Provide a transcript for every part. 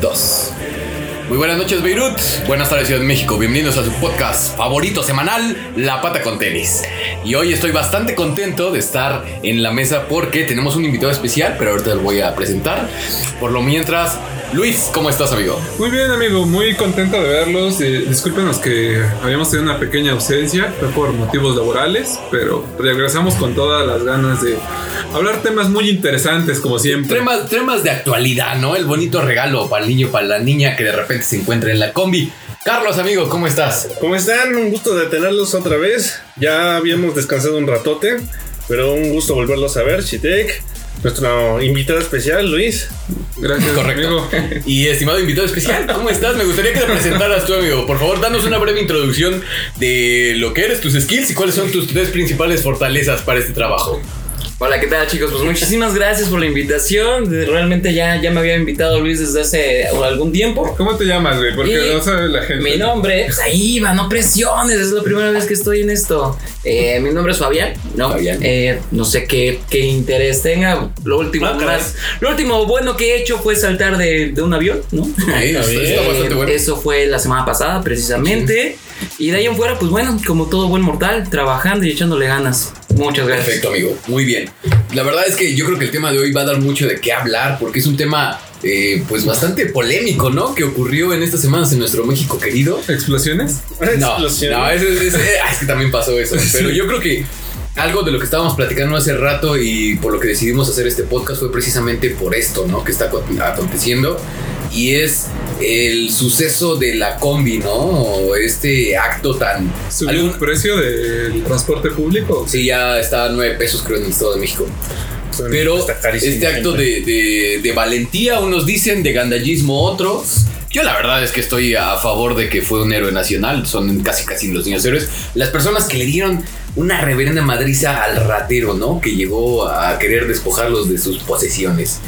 2. Muy buenas noches Beirut, buenas tardes Ciudad de México, bienvenidos a su podcast favorito semanal, La Pata con Tenis. Y hoy estoy bastante contento de estar en la mesa porque tenemos un invitado especial, pero ahorita lo voy a presentar. Por lo mientras, Luis, ¿cómo estás amigo? Muy bien amigo, muy contento de verlos. Eh, discúlpenos que habíamos tenido una pequeña ausencia, fue por motivos laborales, pero regresamos con todas las ganas de hablar temas muy interesantes como siempre. Temas, temas de actualidad, ¿no? El bonito regalo para el niño, para la niña que de repente se encuentra en la combi. Carlos, amigo, ¿cómo estás? ¿Cómo están? Un gusto de tenerlos otra vez. Ya habíamos descansado un ratote, pero un gusto volverlos a ver, Chitek. Nuestro invitado especial, Luis. Gracias, Correcto. amigo. Y estimado invitado especial, ¿cómo estás? Me gustaría que te presentaras tú, amigo. Por favor, danos una breve introducción de lo que eres, tus skills y cuáles son tus tres principales fortalezas para este trabajo. Hola, ¿qué tal chicos? Pues muchísimas gracias por la invitación. Realmente ya, ya me había invitado Luis desde hace algún tiempo. ¿Cómo te llamas, güey? Porque Y no sabe la gente. Mi nombre, pues ahí va, no presiones, es la primera vez que estoy en esto. Eh, mi nombre es Fabián, ¿no? Fabián. Eh, no sé qué, qué interés tenga. Lo último, Ah, más, lo último bueno que he hecho fue saltar de, de un avión, ¿no? Ahí, está, está bastante bueno. Eso fue la semana pasada, precisamente. Y de ahí en fuera, pues bueno, como todo buen mortal, trabajando y echándole ganas. Muchas gracias. Perfecto, amigo. Muy bien. La verdad es que yo creo que el tema de hoy va a dar mucho de qué hablar porque es un tema eh, pues bastante polémico, ¿no? Que ocurrió en estas semanas en nuestro México querido. ¿Explosiones? No, Explosión. no, es, es- es- ah, es que también pasó eso. Pero yo creo que algo de lo que estábamos platicando hace rato y por lo que decidimos hacer este podcast fue precisamente por esto, ¿no? Que está acon- aconteciendo. Y es el suceso de la combi, ¿no? O Este acto tan... ¿Subió algún- el precio del transporte público? Sí, ya está a 9 pesos creo en el Estado de México. Pero Está carísimo este acto de, de- de valentía, unos dicen, de gandallismo otros. Yo la verdad es que estoy a favor de que fue un héroe nacional, son casi casi los niños héroes. Las personas que le dieron una reverenda madriza al ratero, ¿no? Que llegó a querer despojarlos de sus posesiones.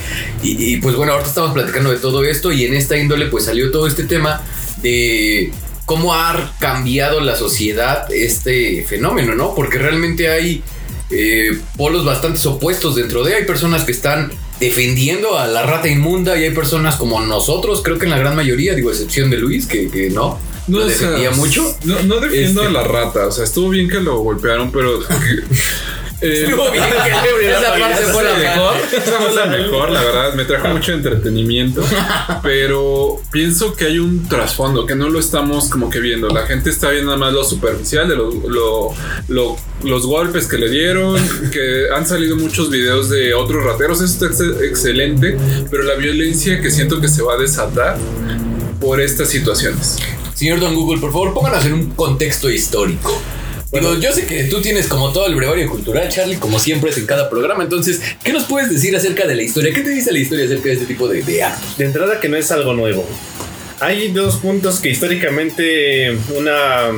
Y, pues bueno, ahorita estamos platicando de todo esto y en esta índole pues salió todo este tema de cómo ha cambiado la sociedad este fenómeno, ¿no? Porque realmente hay eh, polos bastante opuestos dentro de. Hay personas que están defendiendo a la rata inmunda y hay personas como nosotros, creo que en la gran mayoría, digo, excepción de Luis, que no, no, o sea, defendía mucho. No, no defiendo Este- a la rata. O sea, estuvo bien que lo golpearon, pero. eh, Estuvo bien que esa parte fue la mejor. Esa fue la mejor, la verdad. Me trajo mucho entretenimiento. Pero pienso que hay un trasfondo que no lo estamos como que viendo. La gente está viendo nada más lo superficial de lo- lo- lo- los golpes que le dieron. Que han salido muchos videos de otros rateros. Eso está ex- excelente. Pero la violencia que siento que se va a desatar por estas situaciones. Señor Don Google, por favor, pónganos en un contexto histórico. Digo, yo sé que tú tienes como todo el brevario cultural, Charlie, como siempre es en cada programa. Entonces, ¿qué nos puedes decir acerca de la historia? ¿Qué te dice la historia acerca de este tipo de, de actos? De entrada que no es algo nuevo. Hay dos puntos que históricamente una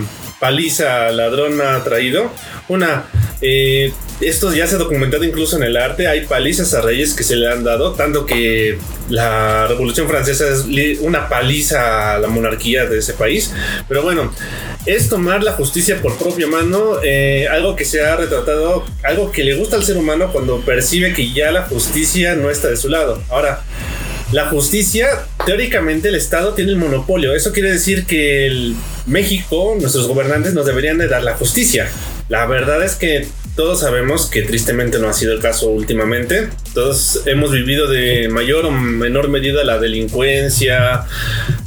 paliza ladrona ha traído. Una, eh, esto ya se ha documentado incluso en el arte. Hay palizas a reyes que se le han dado, tanto que la Revolución Francesa es una paliza a la monarquía de ese país. Pero bueno, es tomar la justicia por propia mano, eh, algo que se ha retratado, algo que le gusta al ser humano cuando percibe que ya la justicia no está de su lado. Ahora, la justicia, teóricamente el Estado tiene el monopolio. Eso quiere decir que el México, nuestros gobernantes nos deberían de dar la justicia. La verdad es que todos sabemos que tristemente no ha sido el caso últimamente. Todos hemos vivido de mayor o menor medida la delincuencia,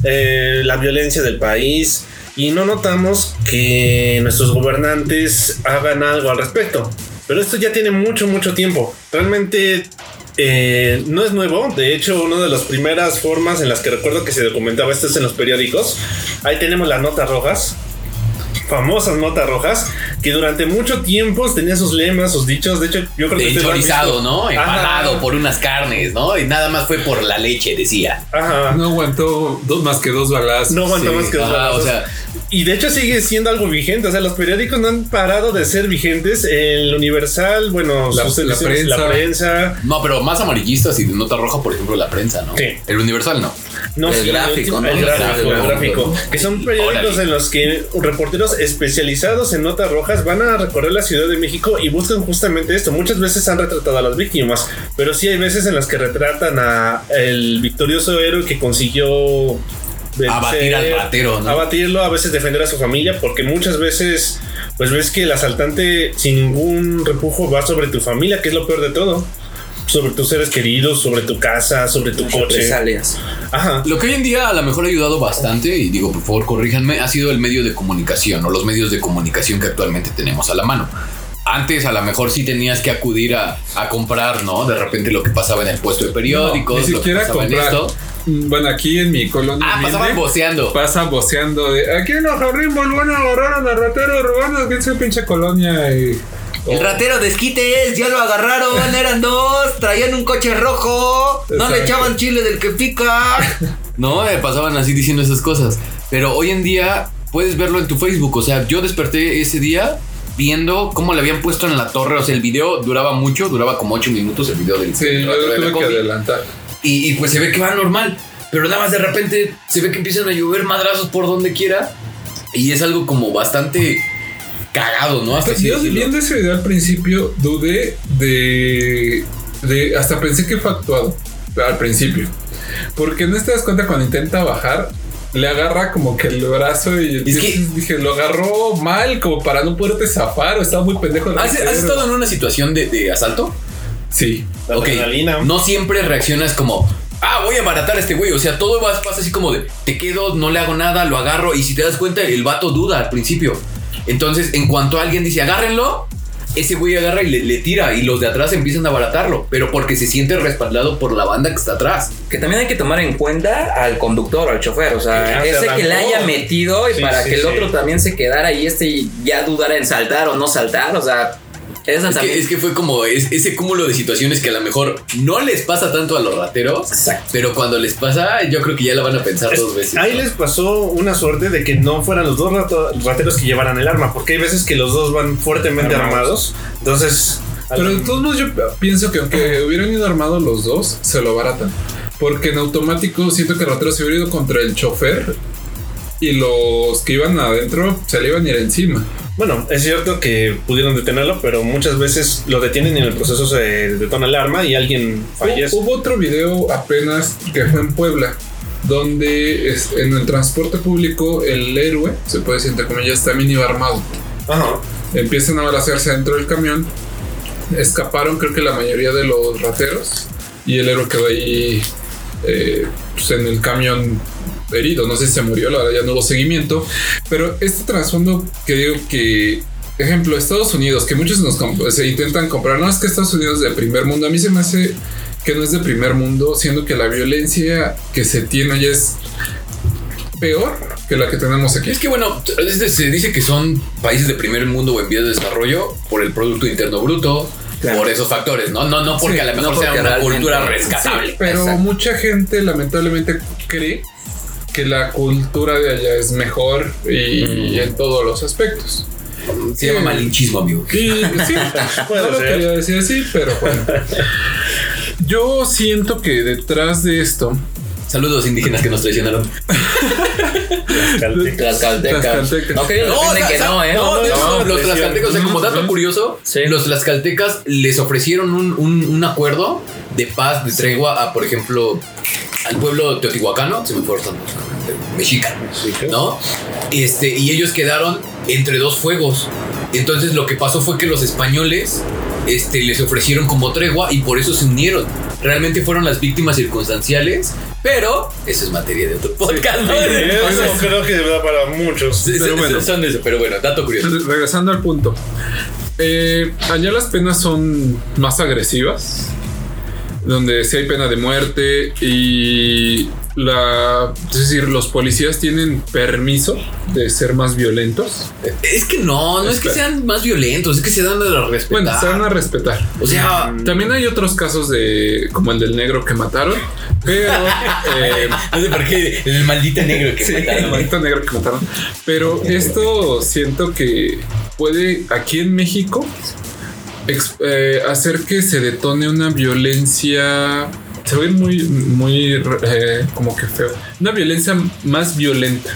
eh, la violencia del país y no notamos que nuestros gobernantes hagan algo al respecto. Pero esto ya tiene mucho, mucho tiempo. Realmente eh, no es nuevo. De hecho, una de las primeras formas en las que recuerdo que se documentaba esto es en los periódicos. Ahí tenemos las notas rojas. Famosas notas rojas que durante mucho tiempo tenían sus lemas, sus dichos. De hecho, yo creo que De chorizado. ¿no? Empalado Ajá. por unas carnes, ¿no? Y nada más fue por la leche, decía. Ajá. No aguantó dos, más que dos balazos. No aguanta Sí. más que dos Ajá, o sea, Y de hecho sigue siendo algo vigente. O sea, los periódicos no han parado de ser vigentes. El Universal, bueno, La- sus la prensa. No, pero más amarillistas y de nota roja, por ejemplo, la prensa, ¿no? Sí. El Universal no. No, El sí, gráfico, ¿no? El El gráfico, el gráfico. Que son periódicos Órale. en los que reporteros especializados en notas rojas van a recorrer la Ciudad de México y buscan justamente esto. Muchas veces han retratado a las víctimas, pero sí hay veces en las que retratan a el victorioso héroe que consiguió Abatir al ratero, ¿no? Abatirlo, a veces defender a su familia, porque muchas veces pues ves que el asaltante sin ningún repujo va sobre tu familia, que es lo peor de todo. Sobre tus seres queridos, sobre tu casa, sobre tu coche. Represalias. Ajá. Lo que hoy en día a lo mejor ha ayudado bastante, y digo, por favor, corríjanme, ha sido el medio de comunicación o los medios de comunicación que actualmente tenemos a la mano. Antes a lo mejor sí tenías que acudir a, a comprar, ¿no? De repente lo que pasaba en el puesto de periódicos, Ni lo que siquiera pasaba en comprar. esto. Bueno, aquí en mi colonia. Ah, humilde, pasaban voceando. Pasa voceando de aquí en los Jarrimos van a agarrar a ratero robando que es pinche colonia y. El ratero de esquite es, ya lo agarraron, eran dos, traían un coche rojo, no le echaban chile del que pica. No, Eh, pasaban así diciendo esas cosas. Pero hoy en día puedes verlo en tu Facebook. O sea, yo desperté ese día viendo cómo le habían puesto en la torre. O sea, el video duraba mucho, duraba como 8 minutos el video del Sí, yo ratero de tuve que adelantar. Y, y pues se ve que va normal. Pero nada más de repente se ve que empiezan a llover madrazos por donde quiera. Y es algo como bastante cagado, ¿no? Hasta Yo viendo ese video al principio dudé de, de hasta pensé que fue actuado al principio porque no te das cuenta cuando intenta bajar le agarra como que el brazo y Es que- dije lo agarró mal como para no poderte zafar o estaba muy pendejo ¿Has, has estado en una situación de, de asalto? Sí La Ok, adrenalina. no siempre reaccionas como, ah, voy a abaratar a este güey. O sea, todo va- pasa así como de, te quedo, no le hago nada, lo agarro. Y si te das cuenta, el vato duda al principio. Entonces, en cuanto alguien dice, agárrenlo, ese güey agarra y le, le tira. Y los de atrás empiezan a abaratarlo. Pero porque se siente respaldado por la banda que está atrás. Que también hay que tomar en cuenta al conductor, al chofer, o sea, Ah, se ese que le haya metido y Sí, para sí, que el sí. otro también se quedara y este ya dudara en saltar o no saltar, o sea, esa Es que, es que fue como es- ese cúmulo de situaciones que a lo mejor no les pasa tanto a los rateros. Exacto. Pero cuando les pasa, yo creo que ya la van a pensar Es- dos veces. Ahí les pasó una suerte de que no fueran los dos rato- rateros que llevaran el arma, porque hay veces que los dos van fuertemente Armados. armados. Entonces, pero de todos modos yo pienso que aunque hubieran ido armados los dos se lo baratan porque en automático siento que el ratero se hubiera ido contra el chofer y los que iban adentro se le iban a ir encima bueno, es cierto que pudieron detenerlo, pero muchas veces lo detienen y en el proceso se detona el arma y alguien fallece. Hubo otro video apenas que fue en Puebla, donde en el transporte público el héroe, se puede decir entre comillas, también iba armado. Ajá. Empiezan a balacearse dentro del camión, escaparon creo que la mayoría de los rateros y el héroe quedó ahí eh, pues, en el camión herido, no sé si se murió, la verdad ya no hubo seguimiento, pero este trasfondo que digo que... Ejemplo, Estados Unidos, que muchos nos comp- se intentan comprar. No es que Estados Unidos es de primer mundo. A mí se me hace que no es de primer mundo, siendo que la violencia que se tiene allá es peor que la que tenemos aquí. Es que bueno, es- se dice que son países de primer mundo o en vías de desarrollo por el Producto Interno Bruto, Claro. por esos factores, ¿no? No, no porque Sí, a lo mejor no sea una cultura sí, rescatable. Pero Exacto. mucha gente lamentablemente cree que la cultura de allá es mejor y, en todos los aspectos. Se llama malinchismo, amigo. Y sí, no lo quería decir así, pero bueno. Yo siento que detrás de esto, Saludos indígenas que nos traicionaron. Caltecas. Tlaxcaltecas. Tlaxcaltecas. No, que sa- no, ¿eh? No, de hecho, No, los tlaxcaltecas, o sea, como dato curioso, Sí. los tlaxcaltecas les ofrecieron un, un- un acuerdo de paz, de tregua a, por ejemplo, al pueblo teotihuacano, se me fue ahorita, mexica, ¿no? Este, y ellos quedaron entre dos fuegos. Entonces lo que pasó fue que los españoles este, les ofrecieron como tregua y por eso se unieron. Realmente fueron las víctimas circunstanciales, pero eso es materia de otro podcast. ¿no? Eso creo que da para muchos. Sí, sí, Pero bueno. son de eso, pero bueno, dato curioso. Re- Regresando al punto. Eh, allá las penas son más agresivas. Donde sí hay pena de muerte y la, es decir, los policías tienen permiso de ser más violentos. Es que no, no es que sean más violentos, es que se dan a respetar. Bueno, se van a respetar. O sea, También hay otros casos de como el del negro que mataron, pero eh, no sé por qué el maldito negro que Sí, el mataron. maldito negro que mataron. Pero esto siento que puede aquí en México eh, hacer que se detone una violencia. Se ve muy, muy eh, como que feo. Una violencia más violenta.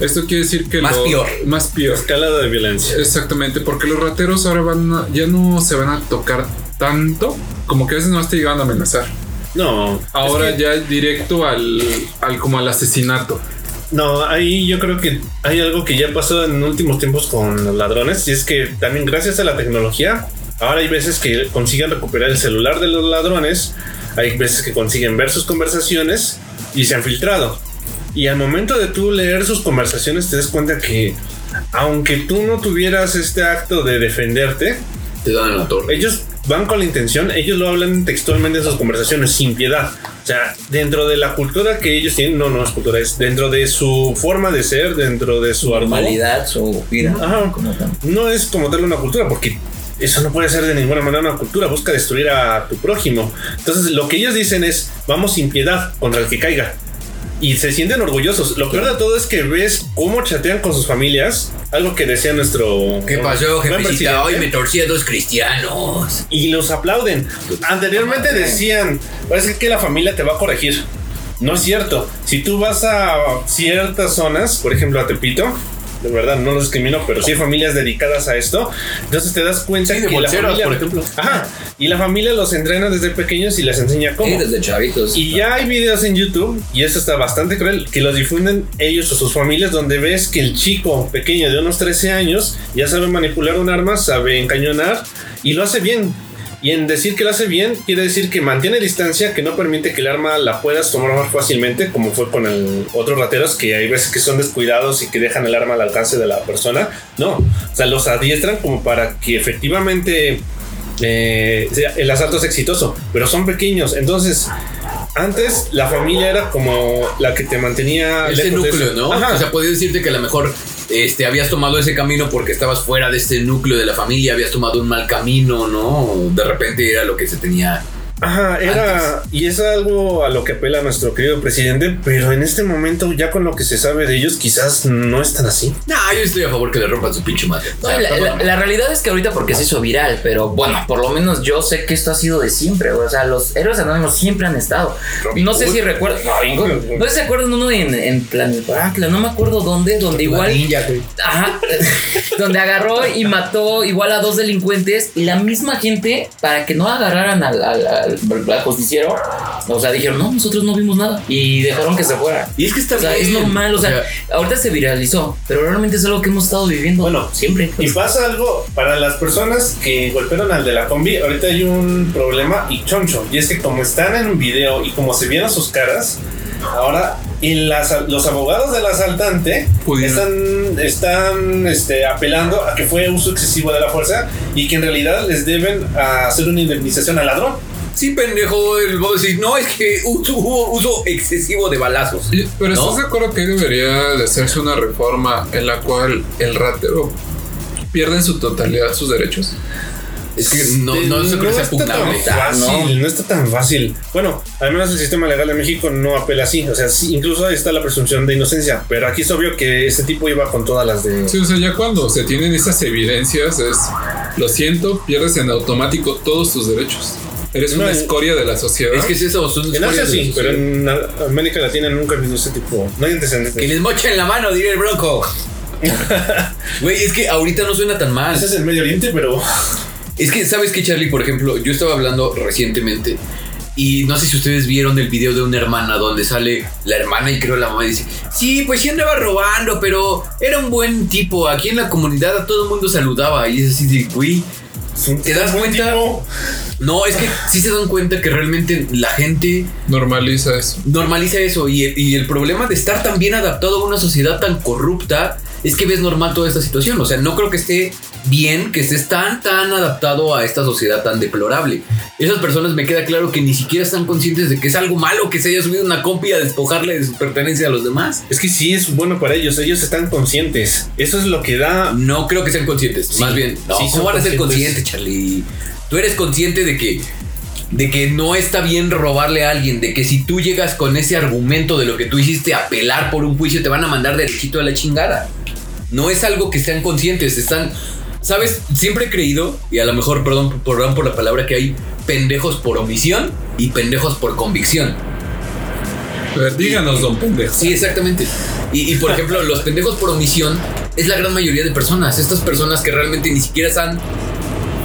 Esto quiere decir que Más lo- peor. Más peor. Escalada de violencia. Exactamente, porque los rateros ahora van a- ya no se van a tocar tanto como que a veces no te llegan a amenazar. No. Ahora es que- ya directo al, al como al asesinato. No, ahí yo creo que hay algo que ya pasó en últimos tiempos con los ladrones y es que también gracias a la tecnología, ahora hay veces que consiguen recuperar el celular de los ladrones, hay veces que consiguen ver sus conversaciones y se han filtrado. Y al momento de tú leer sus conversaciones te das cuenta que aunque tú no tuvieras este acto de defenderte, Te dan en la torre. ellos van con la intención, ellos lo hablan textualmente en sus conversaciones sin piedad. O sea, dentro de la cultura que ellos tienen, no, no es cultura, es dentro de su forma de ser, dentro de su. Normalidad, su vida. Ajá. tal. No es como darle una cultura, porque eso no puede ser de ninguna manera una cultura, busca destruir a tu prójimo. Entonces, lo que ellos dicen es, vamos sin piedad contra el que caiga. Y se sienten orgullosos. Lo peor de todo es que ves cómo chatean con sus familias. Algo que decía nuestro... ¿Qué pasó, jefecita? Hoy me torcí a dos cristianos. y los aplauden. Anteriormente decían, parece que la familia te va a corregir. No es cierto. Si tú vas a ciertas zonas, por ejemplo a Tepito, de verdad no los discrimino, pero sí hay familias dedicadas a esto, entonces te das cuenta Sí, de que la bolseros, familia, por ejemplo. Ajá, y la familia los entrena desde pequeños y les enseña cómo. Sí, desde chavitos. Y ya hay videos en YouTube, y eso está bastante cruel, que los difunden ellos o sus familias, donde ves que el chico pequeño de unos 13 años ya sabe manipular un arma, sabe encañonar y lo hace bien. Y en decir que lo hace bien, quiere decir que mantiene distancia, que no permite que el arma la puedas tomar más fácilmente, como fue con el otros rateros, que hay veces que son descuidados y que dejan el arma al alcance de la persona. No, o sea, los adiestran como para que efectivamente eh, el asalto es exitoso, pero son pequeños. Entonces, antes la familia era como la que te mantenía Ese núcleo. ¿no? Ajá. O sea, podía decirte que a lo mejor este, habías tomado ese camino porque estabas fuera de este núcleo de la familia, habías tomado un mal camino, ¿no? De repente era lo que se tenía. Ajá, era. Y es algo a lo que apela nuestro querido presidente, pero en este momento, ya con lo que se sabe de ellos, quizás no es tan así. No, yo estoy a favor que le rompan su pinche madre. O No, sea, la, perdón. la- la realidad es que ahorita porque se hizo viral, pero bueno, por lo menos yo sé que esto ha sido de siempre. O sea, los héroes anónimos siempre han estado. Robin no sé Hood. si recuerdan. Hood. No sé si se acuerdan uno en, en Planetacla, no me acuerdo dónde, donde igual. Ninja, güey. Ajá. donde agarró y mató igual a dos delincuentes y la misma gente, para que no agarraran al, al, al- justiciero, o sea, dijeron, no, nosotros no vimos nada y dejaron que se fuera. Y es que está O sea, bien. es normal, o sea, ahorita se viralizó, pero realmente es algo que hemos estado viviendo Bueno, siempre. Y pasa algo para las personas que golpearon al de la combi. Ahorita hay un problema y choncho. Y es que, como están en un video y como se vieron sus caras, ahora en las- los abogados del asaltante Pudieron. están, están este, apelando a que fue uso excesivo de la fuerza y que en realidad les deben hacer una indemnización al ladrón. Sí, pendejo, el vos decir, no, es que uso- hubo uso excesivo de balazos. Y- Pero ¿No? ¿estás de acuerdo que debería de hacerse una reforma en la cual el ratero pierde en su totalidad sus derechos? Es que no, no se creo que sea está tan pugnable. fácil, no. está tan fácil. Bueno, al menos el sistema legal de México no apela así. O sea, sí, incluso ahí está la presunción de inocencia. Pero aquí es obvio que ese tipo iba con todas las de. Sí, o sea, ya cuando se tienen esas evidencias es, lo siento, pierdes en automático todos tus derechos. Eres No, una escoria de la sociedad. Es que es eso, son En Asia sí, pero en América Latina nunca he visto ese tipo. No hay antecedentes. Que les mochen la mano, diría el bronco. Güey, es que ahorita no suena tan mal. Ese es el Medio Oriente, pero. Es que, ¿sabes qué, Charlie? Por ejemplo, yo estaba hablando recientemente y no sé si ustedes vieron el video de una hermana donde sale la hermana y creo la mamá y dice, sí, pues sí andaba robando, pero era un buen tipo. Aquí en la comunidad a todo el mundo saludaba y es así de, güey, ¿te das cuenta? tipo. No, es que sí se dan cuenta que realmente la gente Normaliza eso. normaliza eso y, y el problema de estar tan bien adaptado a una sociedad tan corrupta es que ves normal toda esta situación. O sea, no creo que esté bien que estés tan, tan adaptado a esta sociedad tan deplorable. Esas personas me queda claro que ni siquiera están conscientes de que es algo malo que se haya subido una compi a despojarle de su pertenencia a los demás. Es que sí es bueno para ellos, ellos están conscientes. Eso es lo que da. No creo que sean conscientes. Sí, Más bien, no, sí ¿cómo van a ser conscientes. Charlie? Tú eres consciente de que de que no está bien robarle a alguien, de que si tú llegas con ese argumento de lo que tú hiciste apelar por un juicio te van a mandar derechito a la chingada. No es algo que sean conscientes, están ¿Sabes? Siempre he creído, y a lo mejor, perdón, perdón por la palabra, que hay pendejos por omisión y pendejos por convicción. Ver, díganos, don pendejo. Sí, exactamente. Y, y, por ejemplo, los pendejos por omisión es la gran mayoría de personas. Estas personas que realmente ni siquiera están.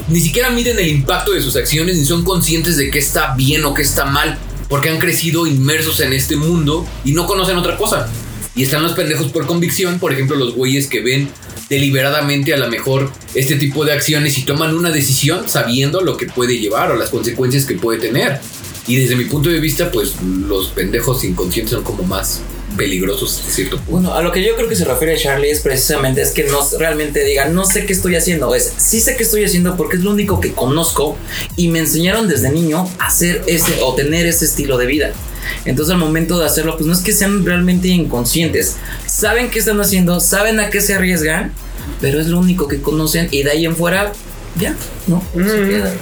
Ni siquiera miden el impacto de sus acciones ni son conscientes de qué está bien o qué está mal. Porque han crecido inmersos en este mundo y no conocen otra cosa. Y están los pendejos por convicción, por ejemplo, los güeyes que ven deliberadamente a lo mejor este tipo de acciones y toman una decisión sabiendo lo que puede llevar o las consecuencias que puede tener. Y desde mi punto de vista, pues los pendejos inconscientes son como más peligrosos de cierto punto. Bueno, a lo que yo creo que se refiere Charlie es precisamente es que no realmente diga, no sé qué estoy haciendo, es sí sé qué estoy haciendo porque es lo único que conozco y me enseñaron desde niño a hacer ese o tener ese estilo de vida. Entonces al momento de hacerlo, pues no es que sean realmente inconscientes, saben qué están haciendo, saben a qué se arriesgan, pero es lo único que conocen y de ahí en fuera, ya, ¿no? Se Mm. queda.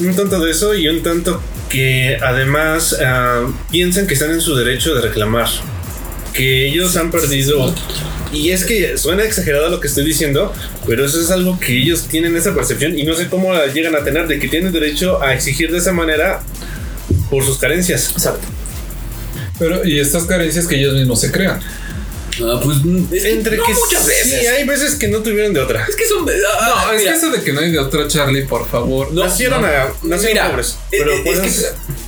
Un tanto de eso y un tanto que además ah, piensan que están en su derecho de reclamar. Que ellos han perdido. Y es que suena exagerado lo que estoy diciendo, pero eso es algo que ellos tienen esa percepción y no sé cómo la llegan a tener de que tienen derecho a exigir de esa manera por sus carencias. Exacto. Pero, y estas carencias que ellos mismos se crean. Ah, pues es que Entre no que muchas veces. Sí, hay veces que no tuvieron de otra. Es que son. No, ah, es mira, que eso de que no hay de otra Charlie, por favor. No, nacieron no. a, nacieron Mira, pobres. es- Pero es puedes- que-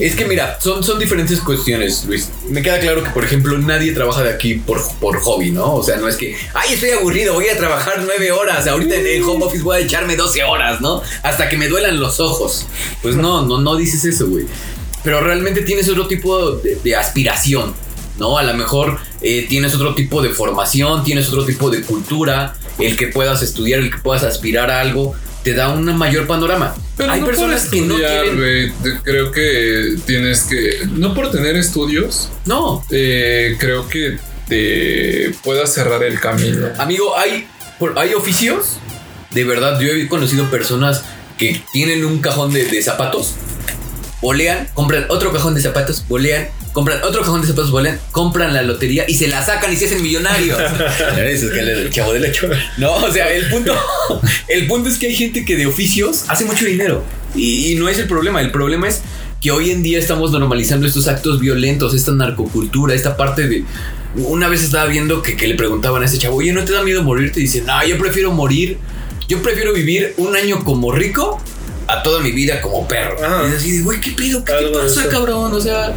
Es que mira, son, son diferentes cuestiones, Luis. Me queda claro que, por ejemplo, nadie trabaja de aquí por, por hobby, ¿no? O sea, no es que, ay, estoy aburrido, voy a trabajar nueve horas. Ahorita en el home office voy a echarme 12 horas, ¿no? Hasta que me duelan los ojos. Pues no, no, no dices eso, güey. Pero realmente tienes otro tipo de, de aspiración, ¿no? A lo mejor eh, tienes otro tipo de formación, tienes otro tipo de cultura, el que puedas estudiar, el que puedas aspirar a algo, te da un mayor panorama. Pero Hay no personas por que no tienen... creo que tienes que. No por tener estudios, No, eh, creo que te puedas cerrar el camino. amigo, hay, hay oficios, de verdad, yo he conocido personas que tienen un cajón de, de zapatos, bolean, compran otro cajón de zapatos, bolean, compran otro cajón de zapatos, bolean, compran la lotería y se la sacan y se hacen millonarios. Es que el chavo del ocho. No, o sea, el punto, el punto es que hay gente que de oficios hace mucho dinero y, y no es el problema, el problema es que hoy en día estamos normalizando estos actos violentos, esta narcocultura, esta parte de... Una vez estaba viendo que, que le preguntaban a ese chavo, oye, ¿no te da miedo morirte? Y dice, no, yo prefiero morir, yo prefiero vivir un año como rico a toda mi vida como perro. Ajá. Y es así de, güey, ¿qué pedo? ¿Qué te Algo pasa, cabrón? O sea,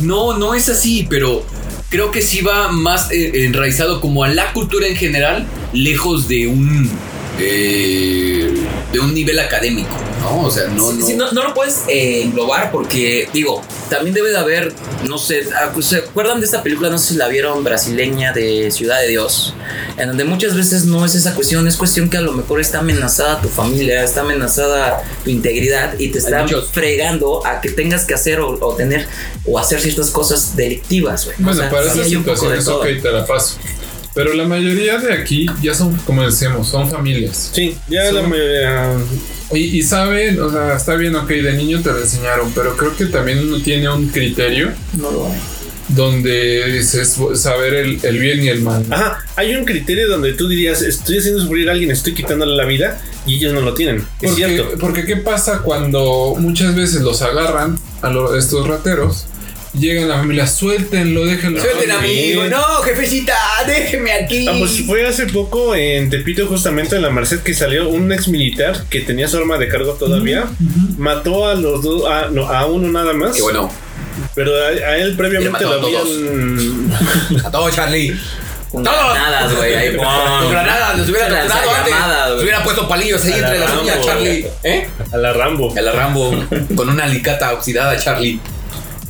no, no es así, pero creo que sí va más eh, enraizado como a la cultura en general, lejos de un eh, de un nivel académico, ¿no? O sea, no, Sí, no. sí, no, no lo puedes eh, englobar porque, digo, también debe de haber, no sé, ah, ¿se acuerdan de esta película? No sé si la vieron, brasileña de Ciudad de Dios, en donde muchas veces no es esa cuestión, es cuestión que a lo mejor está amenazada tu familia, está amenazada tu integridad y te está muchos. fregando a que tengas que hacer o, o tener o hacer ciertas cosas delictivas, güey. Bueno, O sea, para esas situaciones, ok, te la paso. Pero la mayoría de aquí ya son, como decíamos, son familias. Sí, ya Son- la mayoría. Y, y saben, o sea, está bien, ok, de niño te lo enseñaron, pero creo que también uno tiene un criterio No lo hay. donde dices saber el, el bien y el mal. ¿no? Ajá, hay un criterio donde tú dirías, estoy haciendo sufrir a alguien, estoy quitándole la vida y ellos no lo tienen. Es Porque, cierto. porque qué pasa cuando muchas veces los agarran a lo- estos rateros, llegan la familia, suéltenlo, déjenlo. Suelten a mi Sí. hijo. No, jefecita, déjeme aquí. Ah, pues fue hace poco en Tepito, justamente en la Merced, que salió un ex militar que tenía su arma de cargo todavía. Mató a los dos, a, no, a uno nada más. Qué bueno. Pero a, a él previamente lo a todos. habían. A todo, Charlie. Con ¡Todos! granadas, güey. ahí, ¡pum! Con granadas, nos hubiera torturado antes. Güey. hubiera puesto palillos ahí A entre la las uñas. Charlie. ¿Eh? A la Rambo. A la Rambo con una alicata oxidada, Charlie.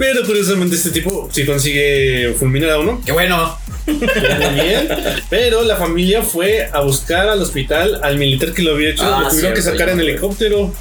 Pero curiosamente este tipo sí consigue fulminar a uno. Qué bueno. Bien. Pero la familia fue a buscar al hospital al militar que lo había hecho. Ah, lo tuvieron que sacar en helicóptero.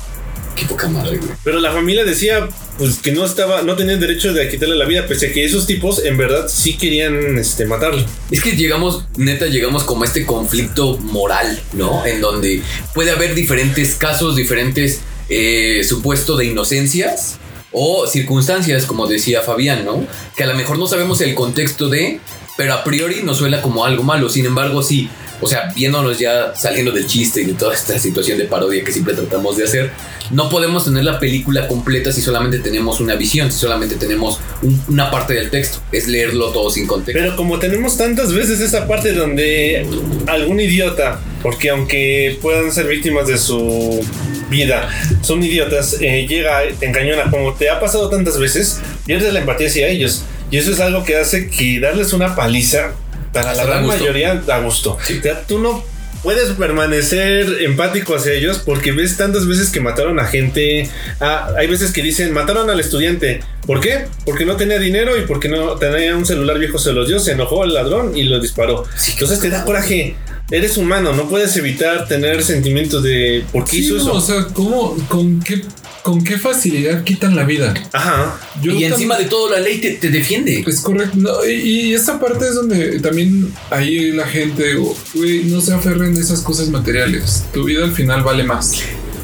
Qué poca madre, güey. Pero la familia decía pues que no estaba, no tenían derecho de quitarle la vida, pese a que esos tipos en verdad sí querían este, matarlo. Es que llegamos, neta, llegamos como a este conflicto moral, ¿no? En donde puede haber diferentes casos, diferentes eh, supuestos de inocencias o circunstancias, como decía Fabián, ¿no? Que a lo mejor no sabemos el contexto de, pero a priori nos suena como algo malo. Sin embargo, sí, o sea, viéndonos ya saliendo del chiste y de toda esta situación de parodia que siempre tratamos de hacer, no podemos tener la película completa si solamente tenemos una visión, si solamente tenemos un- una parte del texto. Es leerlo todo sin contexto. Pero como tenemos tantas veces esa parte donde algún idiota, porque aunque puedan ser víctimas de su vida, son idiotas, eh, llega, te engañona, como te ha pasado tantas veces, pierdes la empatía hacia ellos. Y eso es algo que hace que darles una paliza para Hasta la gran mayoría da gusto. O sea, tú no puedes permanecer empático hacia ellos porque ves tantas veces que mataron a gente. Ah, hay veces que dicen mataron al estudiante. ¿Por qué? Porque no tenía dinero y porque no tenía un celular viejo, se los dio, se enojó el ladrón y lo disparó. Entonces te da coraje. Eres humano, no puedes evitar tener sentimientos de ¿por qué Sí, hizo no, eso? o sea, ¿cómo, con qué, con qué facilidad quitan la vida? Ajá. Yo y encima de todo la ley te, te defiende. Es correcto. No, y, y esa parte es donde también ahí la gente, güey, no se aferren a esas cosas materiales. Tu vida al final vale más.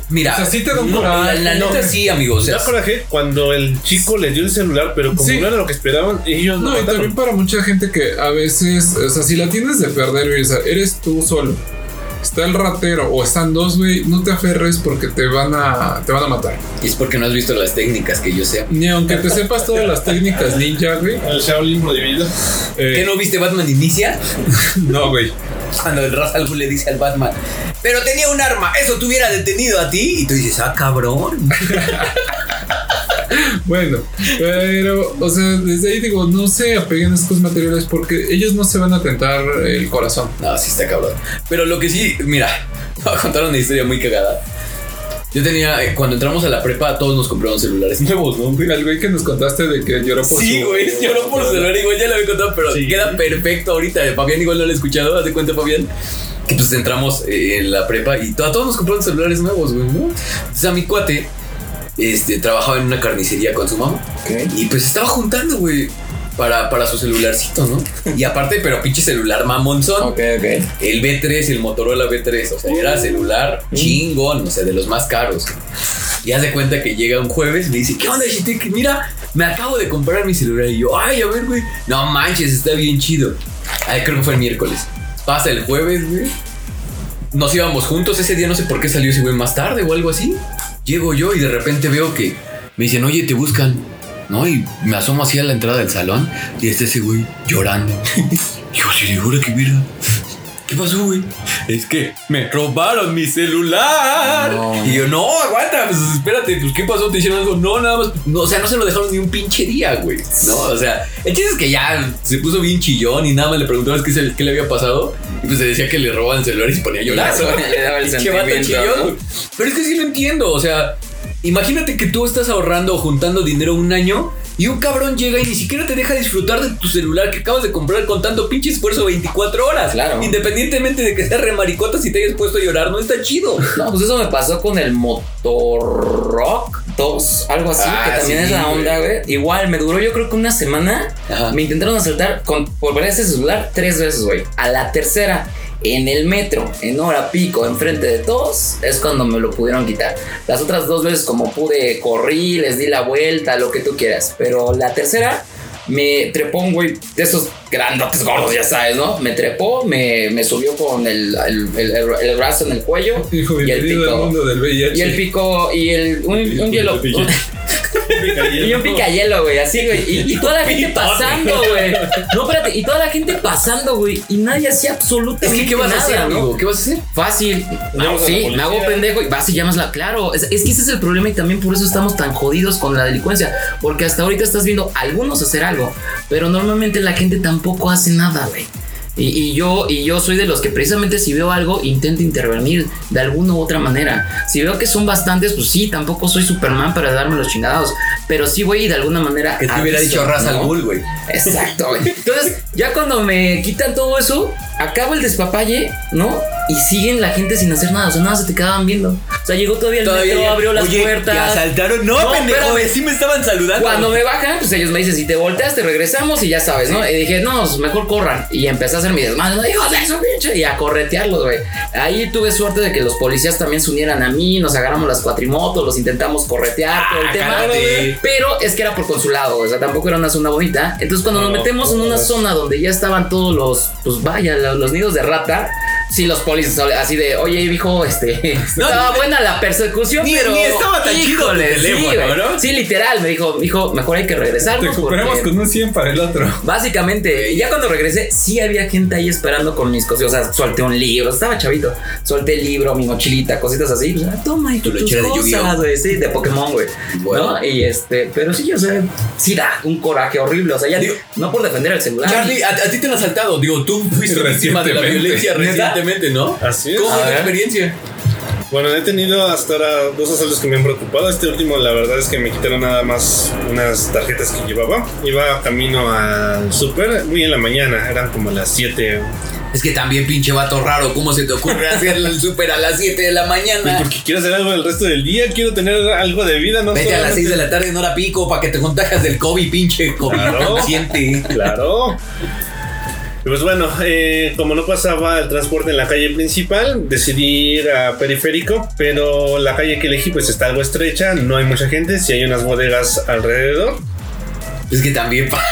Mira, O sea, sí te da un no, la, coraje, la no. neta sí, amigos. O sea, Da coraje cuando el chico le dio el celular, pero como Sí. no era lo que esperaban, ellos lo No, y también para mucha gente que a veces, o sea, si la tienes de perder, güey, o sea, eres tú solo. Está el ratero o están dos, güey, no te aferres porque te van a te van a matar. es porque no has visto las técnicas que yo sé. Ni aunque te sepas todas las técnicas ninja, güey. El Shaolin prohibido. eh, ¿Qué no viste Batman Inicia? no, güey. Cuando el Ra's al le dice al Batman, pero tenía un arma, eso te hubiera detenido a ti. Y tú dices, ah, cabrón. Bueno, pero, o sea, desde ahí digo, no se apeguen a cosas materiales porque ellos no se van a tentar el corazón. No, sí está cabrón. Pero lo que sí, mira, voy a contar una historia muy cagada. Yo tenía, eh, cuando entramos a la prepa, todos nos compraron celulares nuevos, ¿no? El güey que nos contaste de que lloró por Sí, su- güey, lloró por su celular, igual ya lo había contado, pero Sí. queda perfecto ahorita. Fabián igual no lo he escuchado, haz de cuenta, Fabián. Que pues entramos eh, en la prepa y a todos nos compraron celulares nuevos, güey, ¿no? Entonces a mi cuate este, trabajaba en una carnicería con su mamá y pues estaba juntando, güey, para, para su celularcito, ¿no? Y aparte, pero pinche celular mamonzón. Ok, ok. El B3, el Motorola B3, o sea, era celular chingón, o sea, de los más caros. Y haz de cuenta que llega un jueves y me dice, ¿qué onda, Shitek? Mira, me acabo de comprar mi celular. Y yo, ay, a ver, güey. No manches, está bien chido. Ay, creo que fue el miércoles. Pasa el jueves, güey. Nos íbamos juntos. Ese día no sé por qué salió ese güey más tarde o algo así. Llego yo y de repente veo que me dicen, oye, te buscan. ¿No? Y me asomo así a la entrada del salón y está ese güey llorando. Yo de "Ahora que mira. ¿Qué pasó, güey? Es que me robaron mi celular. No. Y yo, no, aguanta, pues espérate, pues ¿qué pasó? ¿Te hicieron algo? No, nada más. No, o sea, no se lo dejaron ni un pinche día, güey. No, o sea, el chiste es que ya se puso bien chillón y nada más le preguntabas qué, qué le había pasado. Y pues se decía que le roban el celular y se ponía a llorar. Le daba el sentimiento, chillón. Pero es que sí lo entiendo, o sea, imagínate que tú estás ahorrando o juntando dinero un año y un cabrón llega y ni siquiera te deja disfrutar de tu celular que acabas de comprar con tanto pinche esfuerzo 24 horas. Claro. Independientemente de que sea remaricota, si te hayas puesto a llorar, no está chido. No, pues eso me pasó con el Motorrock 2, algo así, Ah, que también sí, es la onda, güey. Igual, me duró yo creo que una semana. Ajá. Me intentaron asaltar con, por ver ese celular tres veces, güey. A la tercera, en el metro, en hora pico, enfrente de todos, es cuando me lo pudieron quitar. Las otras dos veces, como pude, corrí, les di la vuelta, lo que tú quieras. Pero la tercera, me trepó un güey de esos grandotes gordos, ya sabes, ¿no? Me trepó, me, me subió con el, el, el- el- brazo en el cuello. Hijo, y el pico. mundo del VIH. Y el pico y el un, un hielo. Y un picayelo, güey, así, güey. Y, y toda la gente pasando, güey. No, espérate, y toda la gente pasando, güey. Y nadie hacía Es absolutamente que, ¿qué vas a nada, hacer, ¿no? amigo? ¿Qué vas a hacer? Fácil. A la sí, me hago pendejo y vas y llamas la. Claro, es, es que ese es el problema y también por eso estamos tan jodidos con la delincuencia. Porque hasta ahorita estás viendo a algunos hacer algo, pero normalmente la gente tampoco hace nada, güey. Y, y yo, y yo soy de los que precisamente si veo algo, intento intervenir de alguna u otra manera. Si veo que son bastantes, pues sí, tampoco soy Superman para darme los chingados. Pero sí voy de alguna manera. Que te hubiera dicho raza ¿no? al bull, güey. Exacto, güey. Entonces, ya cuando me quitan todo eso, acabo el despapalle, ¿no? Y siguen la gente sin hacer nada. O sea, nada se te quedaban viendo. O sea, llegó todavía el metro, ya- abrió las Oye, puertas. ¿Te asaltaron? No, No, pendejo, sí me estaban saludando. Cuando me bajan, pues ellos me dicen, si te volteas, te regresamos y ya sabes, ¿no? Y dije, no, pues mejor corran. Y empecé a hacer mi desmadre, no, de eso, pinche, y a corretearlos, güey. Ahí tuve suerte de que los policías también se unieran a mí, nos agarramos las cuatrimotos, los intentamos corretear, todo el Ah, tema. Pero es que era por consulado, o sea, tampoco era una zona bonita. Entonces, cuando nos No, metemos en una zona donde ya estaban todos los, pues vaya, los, nidos de rata. Sí, los policías así de, oye, hijo, este, No, estaba buena la persecución, ni- pero ni estaba tan chido sí, teléfono, güey. ¿no? Sí, literal, me dijo, hijo, mejor hay que Te regresarnos. recuperamos porque- con un 100 para el otro. Básicamente, y ya cuando regresé, sí había gente ahí esperando con mis cosas. O sea, solté un libro, estaba chavito. Solté el libro, mi mochilita, cositas así. Pues, ah, toma, y Tu tus lechera de cosas, güey. Sí, de Pokémon, güey. Bueno. ¿No? Y este, pero sí, o sea, sí da un coraje horrible. O sea, ya Digo- no por defender el celular. Charlie, a, a ti te han asaltado. Digo, tú fuiste víctima de la violencia ¿Neta? Recientemente, ¿no? Así es. ¿Cómo A fue tu ver. experiencia? Bueno, he tenido hasta ahora dos asaltos que me han preocupado. Este último, la verdad es que me quitaron nada más unas tarjetas que llevaba. Iba camino al súper muy en la mañana, eran como las 7. Es que también pinche vato raro, ¿cómo se te ocurre hacer el súper a las 7 de la mañana? Porque quiero hacer algo el resto del día, quiero tener algo de vida, no Vete a las solamente- 6 de la tarde en hora pico para que te contagias del COVID, pinche COVID Claro. consciente. Claro. Y Pues bueno, eh, como no pasaba el transporte en la calle principal, decidí ir a periférico, pero la calle que elegí pues está algo estrecha, no hay mucha gente, si hay unas bodegas alrededor. Es que también pa-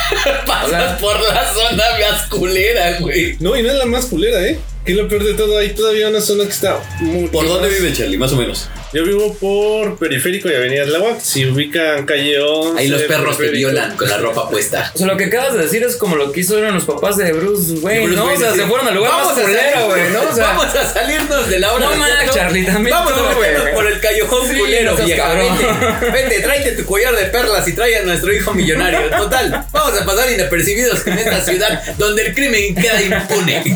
pasas por la zona vasculera, güey. No, y no es la más culera, ¿eh? Que lo peor de todo, hay todavía una zona que está muy... ¿Por dónde vive Charlie? Más o menos. Yo vivo por Periférico y Avenida Tláhuac. Si ubican calle 11... Ahí los perros te violan con la ropa puesta. O sea, lo que acabas de decir es como lo que hicieron los papás de Bruce Wayne, Bruce ¿no? Wayne, o sea, sí. se fueron al lugar Vamos más culero, güey, ¿no? O sea, vamos a salirnos de la hora. No de mames. Charlie, también Vamos tú, a meternos por el callejón Sí, culero, no vieja. cabrón. Vente, vente, tráete tu collar de perlas y trae a nuestro hijo millonario. Total, vamos a pasar inapercibidos en esta ciudad donde el crimen queda impune.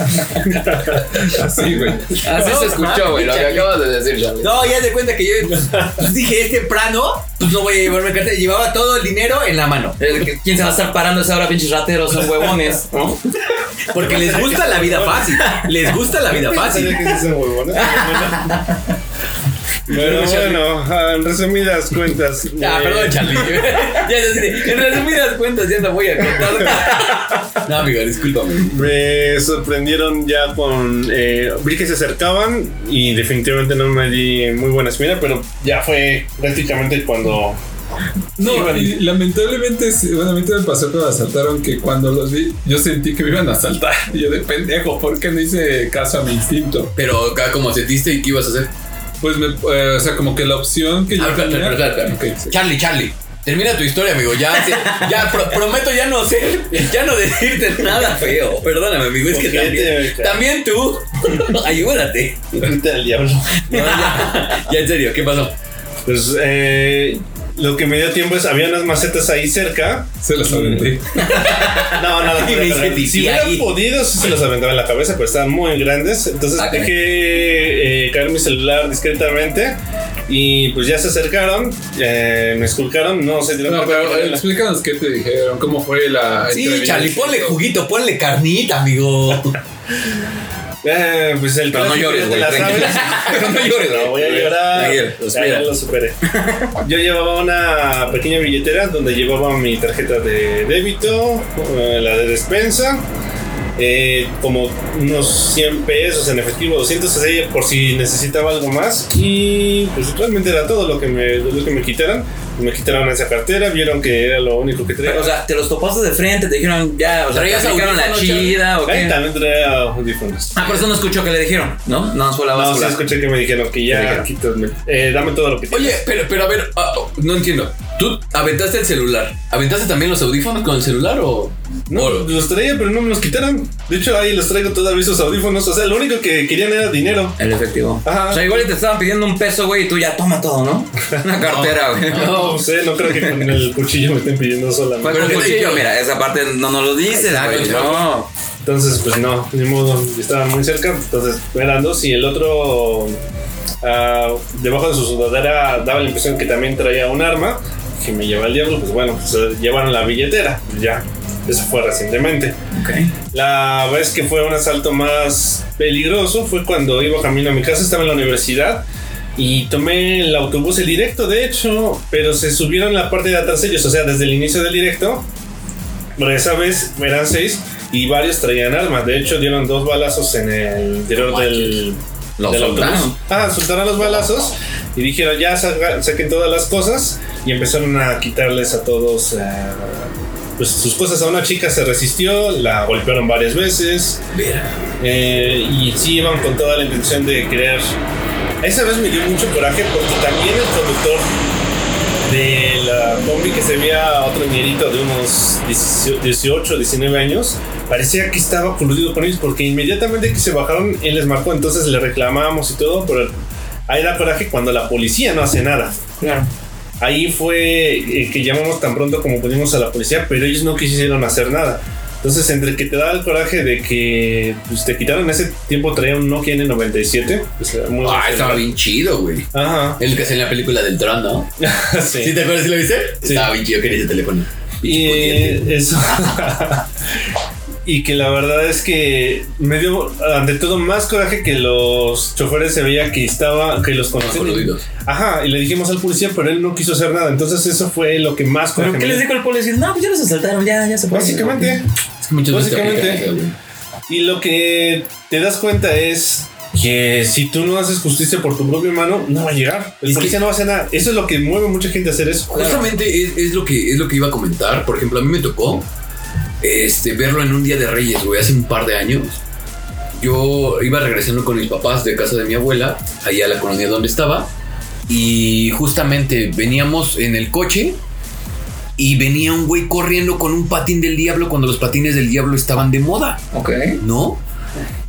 Así, güey. así se escuchó, güey, lo que acabas de decir, Charlie. No, ya te cuenta que yo pues, dije, es temprano, pues no voy a llevarme cartera. Llevaba todo el dinero en la mano. ¿Quién se va a estar parando esa hora, pinches rateros? Son huevones, ¿no? Porque les gusta la vida fácil. Les gusta la vida fácil. que sí son huevones, pero bueno. En resumidas cuentas. Ah, eh, perdón, Charlie. ya es así de, en resumidas cuentas, ya no voy a contar. no, amigo, discúlpame. Me sorprendieron ya con. Eh, vi que se acercaban y definitivamente no me di muy buena espina, pero ya fue prácticamente cuando. No, y lamentablemente, bueno, a mí también me pasó que me asaltaron que cuando los vi, yo sentí que me iban a asaltar. Y yo de pendejo, ¿por qué no hice caso a mi instinto? Pero acá, como sentiste y qué ibas a hacer? Pues me, eh, o sea, como que la opción que yo Ah, espera, tenía- espera, espera, espera. Ok, sí. Charlie, Charlie. Termina tu historia, amigo. Ya, ya pro- prometo ya no sé, ya no decirte nada feo. Perdóname, amigo. Es que también, también tú. Ayúdate. Vete al diablo. No, ya, ya, en serio, ¿qué pasó? Pues eh, lo que me dio tiempo es. Había unas macetas ahí cerca. Se los aventé. No, no, no. Y Si hubiera podido, sí se los aventaba en la cabeza, pero estaban muy grandes. Entonces dejé eh, caer mi celular discretamente. Y pues ya se acercaron, eh, me esculcaron, no dieron No, pero que eh, era la- explícanos qué te dijeron, cómo fue la. Sí. Charlie, ponle juguito, ponle carnita, amigo. Eh, pues el Pero no llores, güey. Pero no llores, No, voy a llorar. Ya, espera. ya lo superé. Yo llevaba una pequeña billetera donde llevaba mi tarjeta de débito, eh, la de despensa, eh, como unos 100 pesos en efectivo, 200 así, por si necesitaba algo más. Y pues realmente era todo lo que me, lo que me quitaron. Me quitaron esa cartera, vieron que era lo único que traía. O sea, te los topaste de frente, te dijeron ya, o sea, te ¿Traías aplicaron la chida o Ahí qué. también traía audífonos. Ah, por eso no escuchó que le dijeron, ¿no? No fue la No, sí escuché que me dijeron que ya, quítame, eh, dame todo lo que tienes. Oye, pero, pero a ver, oh, no entiendo. ¿Tú aventaste el celular? ¿Aventaste también los audífonos con el celular o...? No, o- los traía, pero no me los quitaron. De hecho, ahí los traigo todavía esos audífonos. O sea, lo único que querían era dinero. El efectivo. Ajá. O sea, igual te estaban pidiendo un peso, güey, y tú ya toma todo, ¿no? Una cartera, güey. No sé, no creo que con el cuchillo me estén pidiendo solamente. Pero con ¿qué te cuchillo, mira, esa parte no nos lo dices, güey. No. Entonces, pues no, ni modo, estaban muy cerca. Entonces, eran dos y el otro, ah, debajo de su sudadera, daba la impresión que también traía un arma. Que me lleva el diablo, pues bueno, pues eh, llevaron la billetera. Ya, eso fue recientemente. Ok. La vez que fue un asalto más peligroso fue cuando iba camino a mi casa, estaba en la universidad y tomé el autobús el directo, de hecho, pero se subieron la parte de atrás ellos, o sea, desde el inicio del directo. Pero esa vez eran seis y varios traían armas. De hecho, dieron dos balazos en el interior del, Los soltaron. Ah, soltaron los balazos y dijeron ya saquen todas las cosas y empezaron a quitarles a todos eh, pues, sus cosas. A una chica se resistió, la golpearon varias veces eh, y sí iban con toda la intención de querer. Esa vez me dio mucho coraje porque también el conductor de la combi que se veía otro ñerito de unos 18, 19 años, parecía que estaba coludido con ellos porque inmediatamente que se bajaron él les marcó, entonces le reclamamos y todo, pero ahí da coraje cuando la policía no hace nada. Claro. Ahí fue eh, que llamamos tan pronto como pudimos a la policía, pero ellos no quisieron hacer nada. Entonces, entre que te da el coraje de que pues, te quitaron en ese tiempo, traía un Nokia N97. pues, muy Ah, estaba bien chido, güey. Ajá. El que sale en la película del Tron, ¿no? sí. ¿Sí te acuerdas si lo viste? Sí. Estaba bien chido, quería ese teléfono. Y eh, eso. y que la verdad es que me dio, ante todo, más coraje que los choferes se veía que estaba, que los conocían. Ajá, y le dijimos al policía, pero él no quiso hacer nada. Entonces, eso fue lo que más ¿Pero coraje qué me les dijo el policía? No, pues ya los asaltaron, ya, ya se puede. Básicamente. Te Básicamente. Y lo que te das cuenta es que si tú no haces justicia por tu propia mano, no va a llegar. El Es policía no va a hacer nada. Eso es lo que mueve a mucha gente a hacer eso. Justamente es, es lo que, es lo que iba a comentar. Por ejemplo, a mí me tocó este, verlo en un día de Reyes, güey, hace un par de años. Yo iba regresando con mis papás de casa de mi abuela, allá a la colonia donde estaba. Y justamente veníamos en el coche y venía un güey corriendo con un patín del diablo cuando los patines del diablo estaban de moda, Ok. ¿no?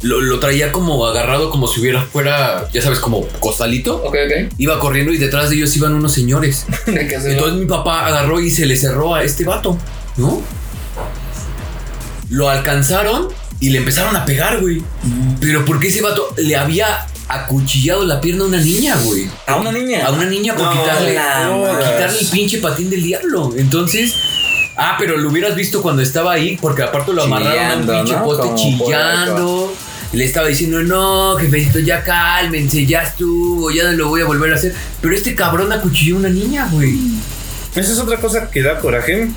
Lo, lo traía como agarrado como si hubiera fuera, ya sabes, como costalito. Ok, ok. Iba corriendo y detrás de ellos iban unos señores. Entonces mi papá agarró y se le cerró a este vato, ¿no? Lo alcanzaron y le empezaron a pegar, güey. Pero porque ese vato le había acuchillado la pierna a una niña, güey. A una niña. A una niña por No, quitarle, por quitarle el pinche patín del diablo. Entonces, ah, pero lo hubieras visto cuando estaba ahí, porque aparte lo amarraron a un pinche ¿no? poste Como chillando. Y le estaba diciendo, no, jefecito, ya cálmense, ya estuvo, ya no lo voy a volver a hacer. Pero este cabrón acuchilló a una niña, güey. Esa es otra cosa que da coraje.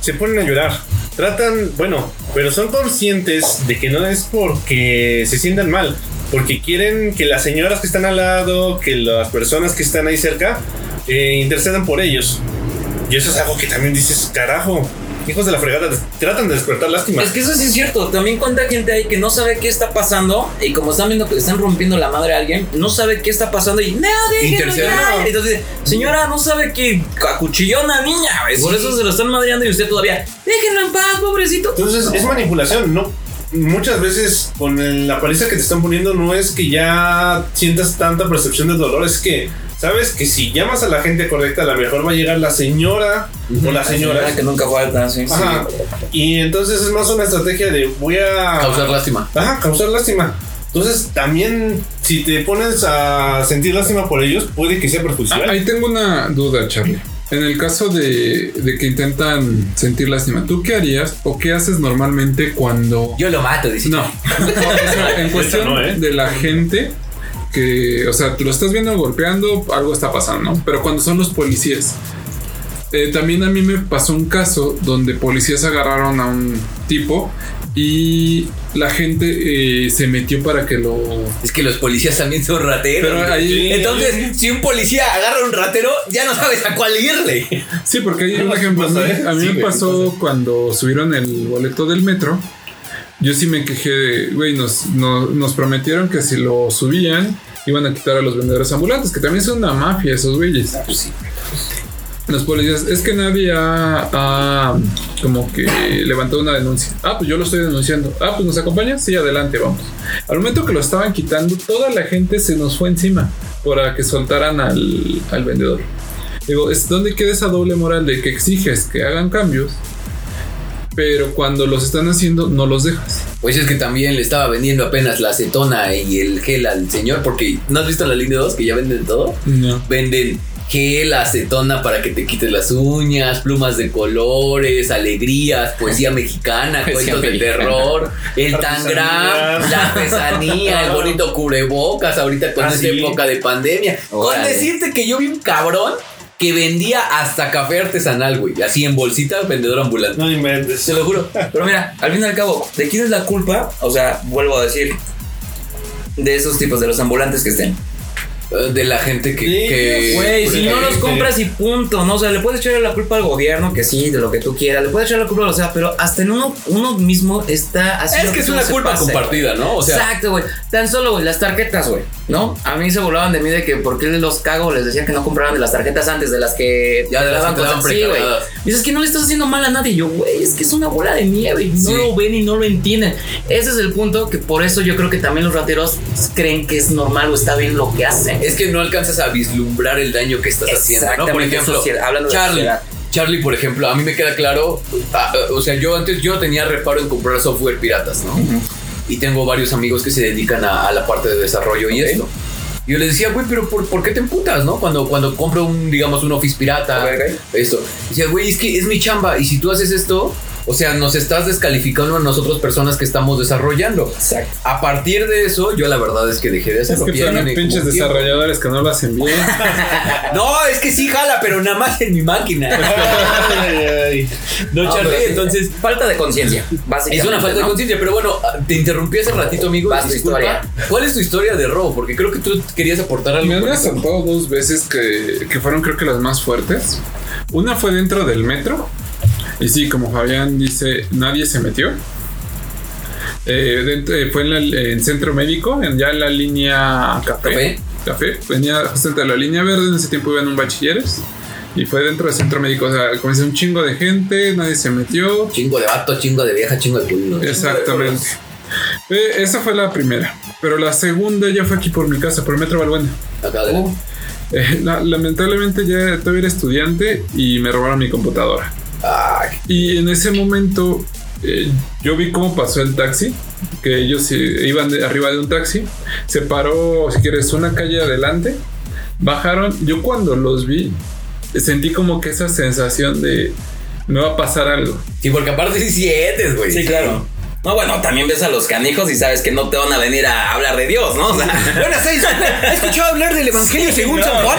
Se ponen a llorar. Tratan, bueno, pero son conscientes de que no es porque se sientan mal, porque quieren que las señoras que están al lado, que las personas que están ahí cerca, eh, intercedan por ellos. Y eso es algo que también dices, carajo, hijos de la fregada, tratan de despertar lástima. Es que eso sí es cierto. También cuánta gente hay que no sabe qué está pasando y como están viendo que están rompiendo la madre a alguien, no sabe qué está pasando y no, Intercede. ya". Entonces, señora, no sabe que acuchilló a una niña, güey. Por eso se lo están madreando y usted todavía, déjenlo en paz, pobrecito. Entonces es manipulación, ¿no? Muchas veces con la paliza que te están poniendo no es que ya sientas tanta percepción de dolor, es que sabes que si llamas a la gente correcta, a lo mejor va a llegar la señora o la señora. que nunca falta, sí. Ajá. Y entonces es más una estrategia de voy a Causar lástima. Ajá, causar lástima. Entonces también si te pones a sentir lástima por ellos, puede que sea perjudicial. Ah, Ahí tengo una duda, Charlie. En el caso de, de que intentan sentir lástima, ¿tú qué harías o qué haces normalmente cuando... Yo lo mato, dice. No, o sea, en cuestión no, ¿eh? de la gente que, o sea, tú lo estás viendo golpeando, algo está pasando, ¿no? Pero cuando son los policías. Eh, también a mí me pasó un caso donde policías agarraron a un tipo y la gente eh, se metió para que lo... Es que los policías también son rateros. Pero güey. ahí- Entonces, si un policía agarra a un ratero, ya no sabes a cuál irle. Sí, porque hay un ejemplo. A mí, pasa, a mí Sí, me pasó cuando subieron el boleto del metro. Yo sí me quejé de, güey, nos, nos, nos prometieron que si lo subían, iban a quitar a los vendedores ambulantes, que también son una mafia esos güeyes. Los policías, es que nadie ha, ha como que levantado una denuncia. Ah, pues yo lo estoy denunciando. Ah, pues nos acompañas. Sí, adelante, vamos. Al momento que lo estaban quitando, toda la gente se nos fue encima para que soltaran al, al vendedor. Digo, es donde queda esa doble moral de que exiges que hagan cambios, pero cuando los están haciendo no los dejas. Pues es que también le estaba vendiendo apenas la acetona y el gel al señor, porque ¿no has visto la línea 2 que ya venden todo? No. Venden gel, acetona para que te quites las uñas, plumas de colores, alegrías, poesía mexicana, Poesía cuentos de mexicana. terror, el tangram, la artesanía, el bonito cubrebocas ahorita con Ah, esta sí. época de pandemia. Con Órale. decirte que yo vi un cabrón que vendía hasta café artesanal, güey, así en bolsita, vendedor ambulante. No inventes. Te lo juro. Pero mira, al fin y al cabo, ¿de quién es la culpa? O sea, vuelvo a decir, de esos tipos, de los ambulantes que estén. De la gente que. Sí, que- Güey, si no los compras y punto, ¿no? O sea, le puedes echar la culpa al gobierno, que sí, de lo que tú quieras, le puedes echar la culpa a lo que sea, pero hasta en uno, uno mismo está haciendo Es que es una culpa pase, compartida, ¿no? O sea, Exacto, güey. Tan solo, güey, las tarjetas, güey. ¿No? A mí se burlaban de mí de que por qué los cago les decía que no compraran de las tarjetas antes de las que Ya de las que te daban así, güey. Dices que no le estás haciendo mal a nadie. Y yo, güey, es que es una bola de nieve y no Sí. lo ven y no lo entienden. Ese es el punto que por eso yo creo que también los rateros creen que es normal o está bien lo que hacen. Es que no alcanzas a vislumbrar el daño que estás haciendo, ¿no? Por ejemplo, Charlie. Charlie, por ejemplo, a mí me queda claro, ah, ah, o sea, yo antes yo tenía reparo en comprar software piratas, ¿no? Y tengo varios amigos que se dedican a, a la parte de desarrollo y esto. Y yo les decía, güey, pero por, por qué te emputas, no? Cuando, cuando compro un, digamos, un Office pirata, esto. Decía, güey, es que es mi chamba y si tú haces esto, o sea, nos estás descalificando a nosotros personas que estamos desarrollando. Exacto. A partir de eso, yo la verdad es que dejé de Es hacerlo. que que son pinches desarrolladores que no lo hacen bien. No, es que sí jala, pero nada más en mi máquina. No, No, Charlie, entonces Falta de conciencia, básicamente. es una falta de ¿no? conciencia, pero bueno, te interrumpí hace ratito, amigo. Vas tu disculpa. historia. ¿Cuál es tu historia de robo? Porque creo que tú querías aportar algo. Me han asaltado dos veces que, que fueron creo que las más fuertes. Una fue dentro del metro. Y sí, como Fabián dice, nadie se metió. Eh, dentro- eh, fue en, la- en centro médico, en, ya en la línea café. Café. Venía justo entre la línea verde, en ese tiempo iban un bachilleres. Y fue dentro del centro médico. O sea, como dice, un chingo de gente, nadie se metió. Chingo de vato, chingo de vieja, chingo de culo. Exactamente. Eh, esa fue la primera. Pero la segunda ya fue aquí por mi casa, por el Metro Balbuena. Acá de Uh, Eh, la- lamentablemente ya todavía era estudiante y me robaron mi computadora. Ay, Y en ese momento eh, yo vi cómo pasó el taxi, que ellos eh, iban de- arriba de un taxi, se paró, si quieres, una calle adelante, bajaron. Yo cuando los vi sentí como que esa sensación de me va a pasar algo. Sí, porque aparte sí sientes, güey. sí, claro. No, bueno, también ves a los canijos y sabes que no te van a venir a hablar de Dios, ¿no? O sea, Buenas seis. ¿Has escuchado hablar del Evangelio según San Juan?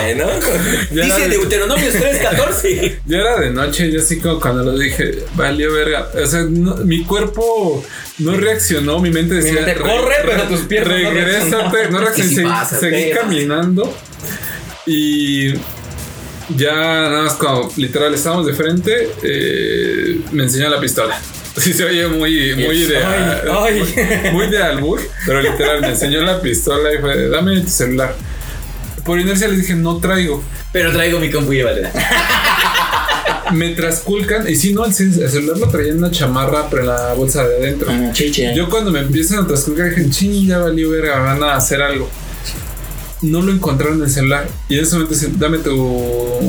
Dice era- Deuteronomios 3.14. Ya era de noche, yo así como cuando lo dije, valió verga. O sea, no- mi cuerpo no reaccionó, mi mente decía, mente corre, pero tus piernas no regrésate, no sí pasa, seguí sí, caminando y ya nada más como literal estábamos de frente, eh, me enseñó la pistola. Sí se oye muy, muy de, Ay, ay. muy, muy de albur, pero literal me enseñó la pistola y fue, dame tu celular. Por inercia le dije, no traigo. Pero traigo mi compu y vale. me trasculcan y si no, el, cel- el celular lo traía en una chamarra, pero en la bolsa de adentro. Chiche. Yo cuando me empiezan a trasculcar dije, ching, ya valió verga, van a hacer algo. No lo encontraron en el celular. Y en ese momento dame tu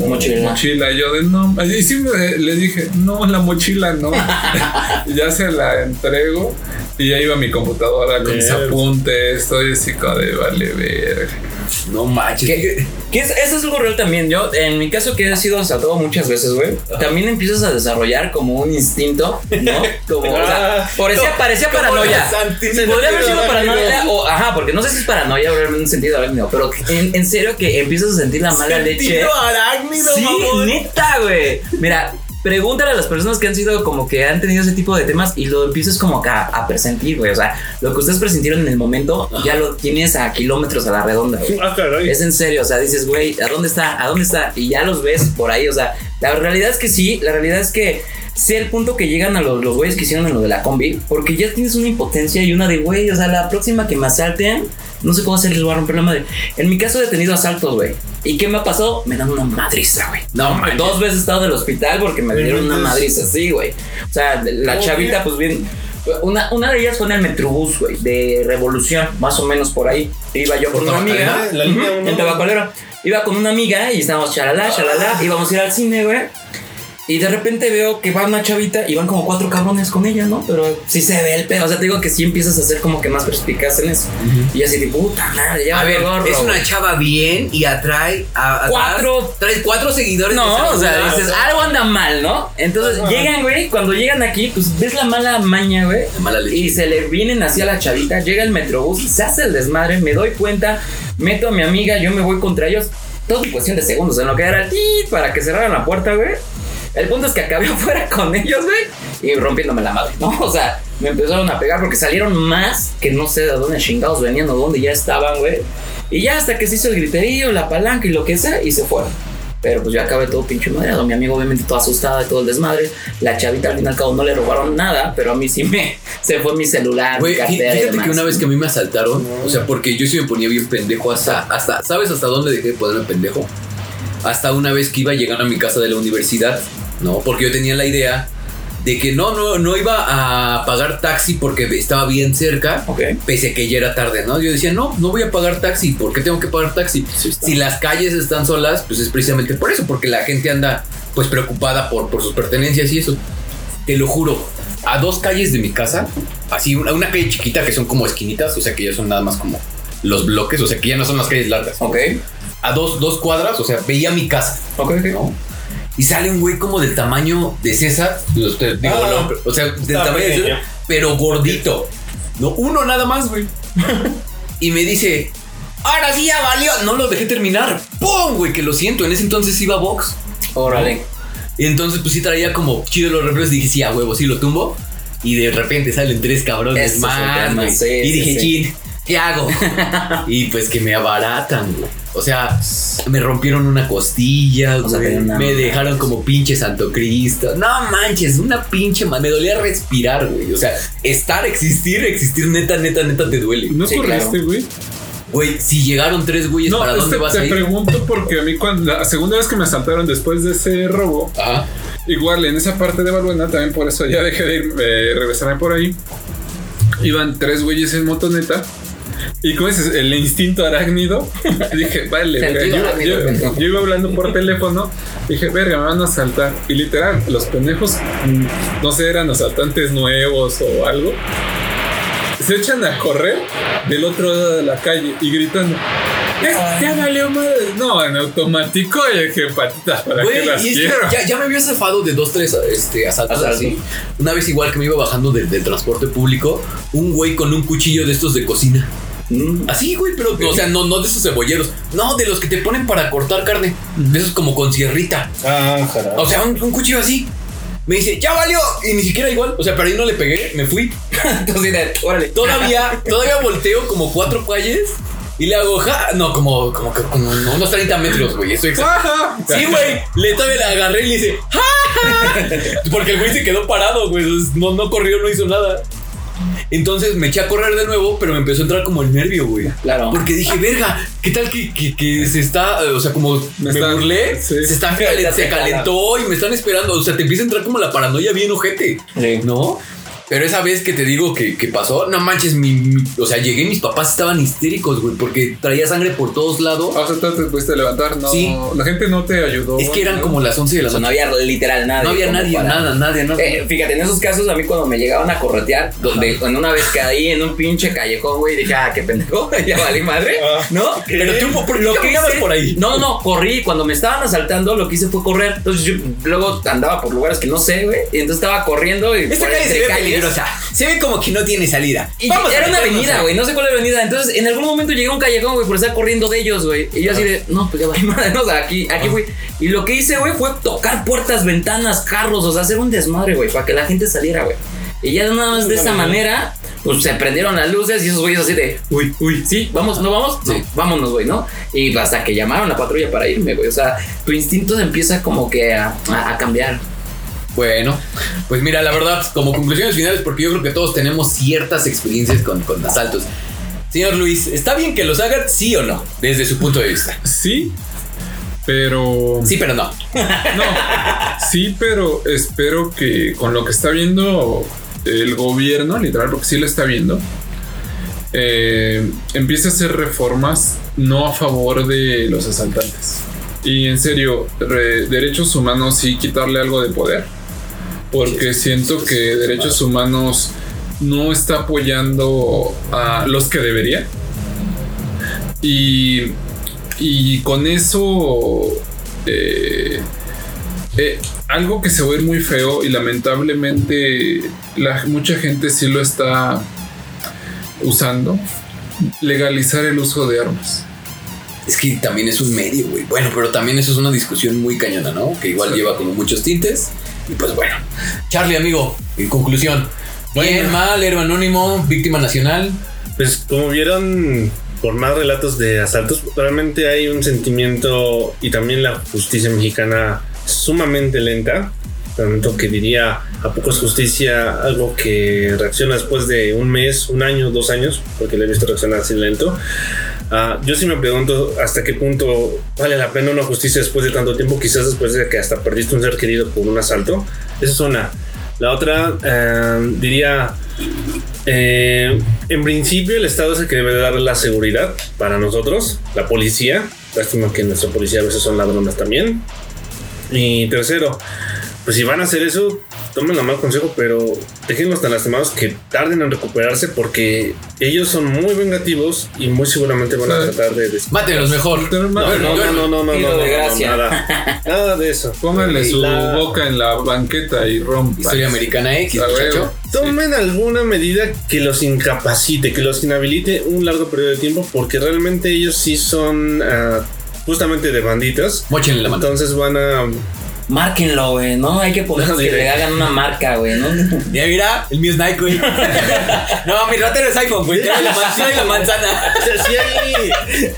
Mochila. mochila. Y yo de no. Y sí me- le dije, no, la mochila no. ya se la entrego. Y ya iba mi computadora con mis apuntes. Estoy así como de vale verga. No manches. ¿Qué? Que es, eso es algo real también. Yo, en mi caso, que he sido asaltado muchas veces, güey, también empiezas a desarrollar como un instinto, ¿no? Como, o sea, Ah, parecía, paranoia. Sí, podría haber sido paranoia o, ajá, porque no sé si es paranoia o en un sentido arácnido, pero en, en serio que empiezas a sentir la mala leche. Sentido arácnido, Sí, mamón. neta, güey. Mira, pregúntale a las personas que han sido como que han tenido ese tipo de temas y lo empiezas como que a, a presentir, güey. O sea, lo que ustedes presintieron en el momento ya lo tienes a kilómetros a la redonda, güey. Ah, caray. Es en serio, o sea, dices, güey, ¿a dónde está? ¿A dónde está? Y ya los ves por ahí, o sea, la realidad es que sí, la realidad es que sé el punto que llegan a los, los güeyes que hicieron en lo de la combi, porque ya tienes una impotencia y una de, güey, o sea, la próxima que me asalten, no sé cómo hacer, les voy a romper la madre. En mi caso he tenido asaltos, güey. ¿Y qué me ha pasado? Me dan una madriza, güey. No manches. Dos veces he estado del hospital porque me dieron una madriza, sí, güey. O sea, la Oh, chavita, pues bien. Una, una de ellas fue en el Metrobús, güey, de Revolución, más o menos por ahí. Iba yo con ¿Por una amiga. ¿La uno? En Tabacalera. Iba con una amiga y estábamos chalala, chalala. Íbamos a ir al cine, güey. Y de repente veo que va una chavita y van como cuatro cabrones con ella, ¿no? Pero sí se ve el pedo. O sea, te digo que sí empiezas a ser como que más perspicaz en eso. Y así de puta madre, ya A ver, gorro, es una chava bien y atrae a, a- Cuatro- Trae cuatro seguidores. No, o sea, dices, algo anda mal, ¿no? Entonces llegan, güey, cuando llegan aquí, pues ves la mala maña, güey. La mala leche. Y se le vienen hacia la chavita, llega el metrobús, se hace el desmadre, me doy cuenta, meto a mi amiga, yo me voy contra ellos. Todo en cuestión de segundos, en lo que era el para que cerraran la puerta, güey. El punto es que acabé afuera con ellos, güey, y rompiéndome la madre, ¿no? O sea, me empezaron a pegar porque salieron más que no sé de dónde chingados venían o dónde ya estaban, güey. Y ya hasta que se hizo el griterío, la palanca y lo que sea, y se fueron. Pero pues yo acabé todo pinche madreado. Mi amigo obviamente todo asustada de todo el desmadre. La chavita al fin y al cabo no le robaron nada, pero a mí sí me se fue mi celular, Güey, mi cartera y fíjate demás. que una vez que a mí me asaltaron, o sea, porque yo sí me ponía bien pendejo hasta, hasta, ¿sabes hasta dónde dejé de ponerme pendejo? Hasta una vez que iba llegando a mi casa de la universidad, ¿no? Porque yo tenía la idea de que no, no, no iba a pagar taxi porque estaba bien cerca, Ok. pese a que ya era tarde, ¿no? Yo decía, no, no voy a pagar taxi, ¿por qué tengo que pagar taxi? Sí si las calles están solas, pues es precisamente por eso, porque la gente anda pues preocupada por, por sus pertenencias y eso. Te lo juro, a dos calles de mi casa, así una, una calle chiquita que son como esquinitas, o sea que ya son nada más como los bloques, o sea que ya no son las calles largas. Ok. A dos, dos cuadras, o sea, veía mi casa, Ok, ok. ¿no? Y sale un güey como del tamaño de César, digo, Ah, no, o sea, del tamaño de. César, pero gordito. No, uno nada más, güey. y me dice, ahora sí ya valió. No lo dejé terminar. ¡Pum! Güey, que lo siento. En ese entonces iba a box. Órale. Y entonces, pues sí traía como chido los reflejos. Dije, sí, a huevo, sí lo tumbo. Y de repente salen tres cabrones Ese es el más, tema, güey. sí, y sí, dije, sí. ¿Qué hago? y pues que me abaratan, güey. O sea, me rompieron una costilla, O sea, güey. Me dejaron como pinche Santo Cristo. No manches, una pinche ma- Me dolía respirar, güey. O sea, estar, existir, existir, neta, neta, neta, te duele. ¿No Sí, corriste, güey? Güey, si llegaron tres güeyes, No, ¿para dónde vas te a ir? pregunto porque a mí cuando la segunda vez que me asaltaron después de ese robo, Ajá. igual en esa parte de Balbuena, también por eso ya dejé de ir, eh, regresarme por ahí. Iban tres güeyes en motoneta. Y como dices, el instinto arácnido, dije, vale, verga. Yo, iba hablando por teléfono, dije, verga, me van a asaltar. Y literal, los pendejos, mm, no sé, eran asaltantes nuevos o algo. Se echan a correr del otro lado de la calle y gritando. "Ya- valió madre. No, en automático, y dije, patitas, ¿para Güey, qué las y quiero? ya, ya me había zafado de dos, tres este, asaltos Asaltos. así. Una vez igual que me iba bajando del, del transporte público, un güey con un cuchillo de estos de cocina. Mm. Así, güey, pero, o sea, no, no de esos cebolleros. No, de los que te ponen para cortar carne. De esos como con sierrita. Ah, jarabe. O sea, un, un cuchillo así. Me dice, ya valió. Y ni siquiera igual. O sea, pero ahí no le pegué, me fui. Entonces, órale. Todavía, todavía volteo como cuatro calles y le hago, ja, no, como, como, que- como unos 30 metros, güey. Eso Ajá. Sí, güey. Le todavía le agarré y le hice, ¡Ja, ja! Porque el güey se quedó parado, güey. No, no corrió, no hizo nada. Entonces me eché a correr de nuevo, pero me empezó a entrar como el nervio, güey. Claro. Porque dije, verga, ¿qué tal que, que- que se está, eh, o sea, como me, Me está- burlé, sí. se, está, se calentó y me están esperando, o sea, te empieza a entrar como la paranoia bien ojete, Sí. ¿no? Pero esa vez que te digo que, que pasó, no manches, mi, mi- o sea, llegué y mis papás estaban histéricos, güey, porque traía sangre por todos lados. O sea, tú te pudiste levantar, no. Sí. La gente no te ayudó. Es que eran ¿no? como las 11 de la O sea, no noche. había literal nadie. No había nadie, para- nada, nadie, nada. Eh, fíjate, en esos casos a mí cuando me llegaban a corretear, donde en una vez caí en un pinche callejón, güey, dije, ah, qué pendejo, ya valí madre, Ah. ¿no? Pero tú, ¿por qué caminabas por ahí? No, no, corrí. Cuando me estaban asaltando, lo que hice fue correr. Entonces yo luego andaba por lugares que no sé, güey. Y entonces estaba corriendo y Esta por calle se entre ve calles. peligrosa. Se ve como que no tiene salida. Y Vamos era una avenida, güey. No sé cuál era la avenida. Entonces, en algún momento llegué a un callejón, güey, por estar corriendo de ellos, güey. Y yo así de, no, pues ya vale madre, no, o sea, aquí, aquí, güey. Y lo que hice, güey, fue tocar puertas, ventanas, carros, o sea, hacer un desmadre, güey, para que la gente saliera, güey. Y ya nada más de esa manera, pues se prendieron las luces y esos güeyes así de, uy, uy, sí, vamos, ¿no vamos? Sí. No, vámonos, güey, ¿no? Y hasta que llamaron a la patrulla para irme, güey. O sea, tu instinto empieza como que a, a- a cambiar. Bueno, pues mira, la verdad, como conclusiones finales, porque yo creo que todos tenemos ciertas experiencias con, con asaltos. Señor Luis, ¿está bien que los hagan sí o no? Desde su punto de vista. Sí, pero. Sí, pero no. No, sí, pero espero que con lo que está viendo el gobierno, literal, porque sí lo está viendo, eh, empiece a hacer reformas no a favor de los asaltantes. Y en serio, re- derechos humanos sí quitarle algo de poder. Porque siento que derechos humanos no está apoyando a los que debería. Y, y con eso, eh, eh, algo que se va a ir muy feo y lamentablemente la, mucha gente sí lo está usando, legalizar el uso de armas. Es que también es un medio, güey. Bueno, pero también eso es una discusión muy cañona, ¿no? Que igual Sí. lleva como muchos tintes. Y pues bueno. Charlie, amigo, en conclusión. Bien, mal, héroe anónimo, víctima nacional. Pues como vieron por más relatos de asaltos, realmente hay un sentimiento y también la justicia mexicana sumamente lenta. Tanto que diría a poco es justicia algo que reacciona después de un mes, un año, dos años, porque le he visto reaccionar así lento. Ah, yo sí me pregunto hasta qué punto vale la pena una justicia después de tanto tiempo, quizás después de que hasta perdiste un ser querido por un asalto. Esa es una. La otra, eh, diría, eh, en principio el Estado es el que debe dar la seguridad para nosotros, la policía. Lástima que nuestra policía a veces son ladrones también. Y tercero, pues si van a hacer eso, tómenlo mal consejo, pero déjenlos tan lastimados que tarden en recuperarse porque ellos son muy vengativos y muy seguramente van a tratar de... Mátenlos mejor. No, no, no, no, no, no, nada, nada de eso. Pónganle su La- boca en la banqueta y rompan. Historia americana X, A muchacho. Tomen alguna medida que los incapacite, que los inhabilite un largo periodo de tiempo, porque realmente ellos sí son ah, justamente de banditas. Móchenle la mano. Entonces van a. Márquenlo, güey, ¿no? Hay que poner No, que le hagan una marca, güey, ¿no? Ya mira, el mío es Nike, güey. no, mi ratero es iPhone, güey. Trae la, man- trae la manzana. O sea, sí hay.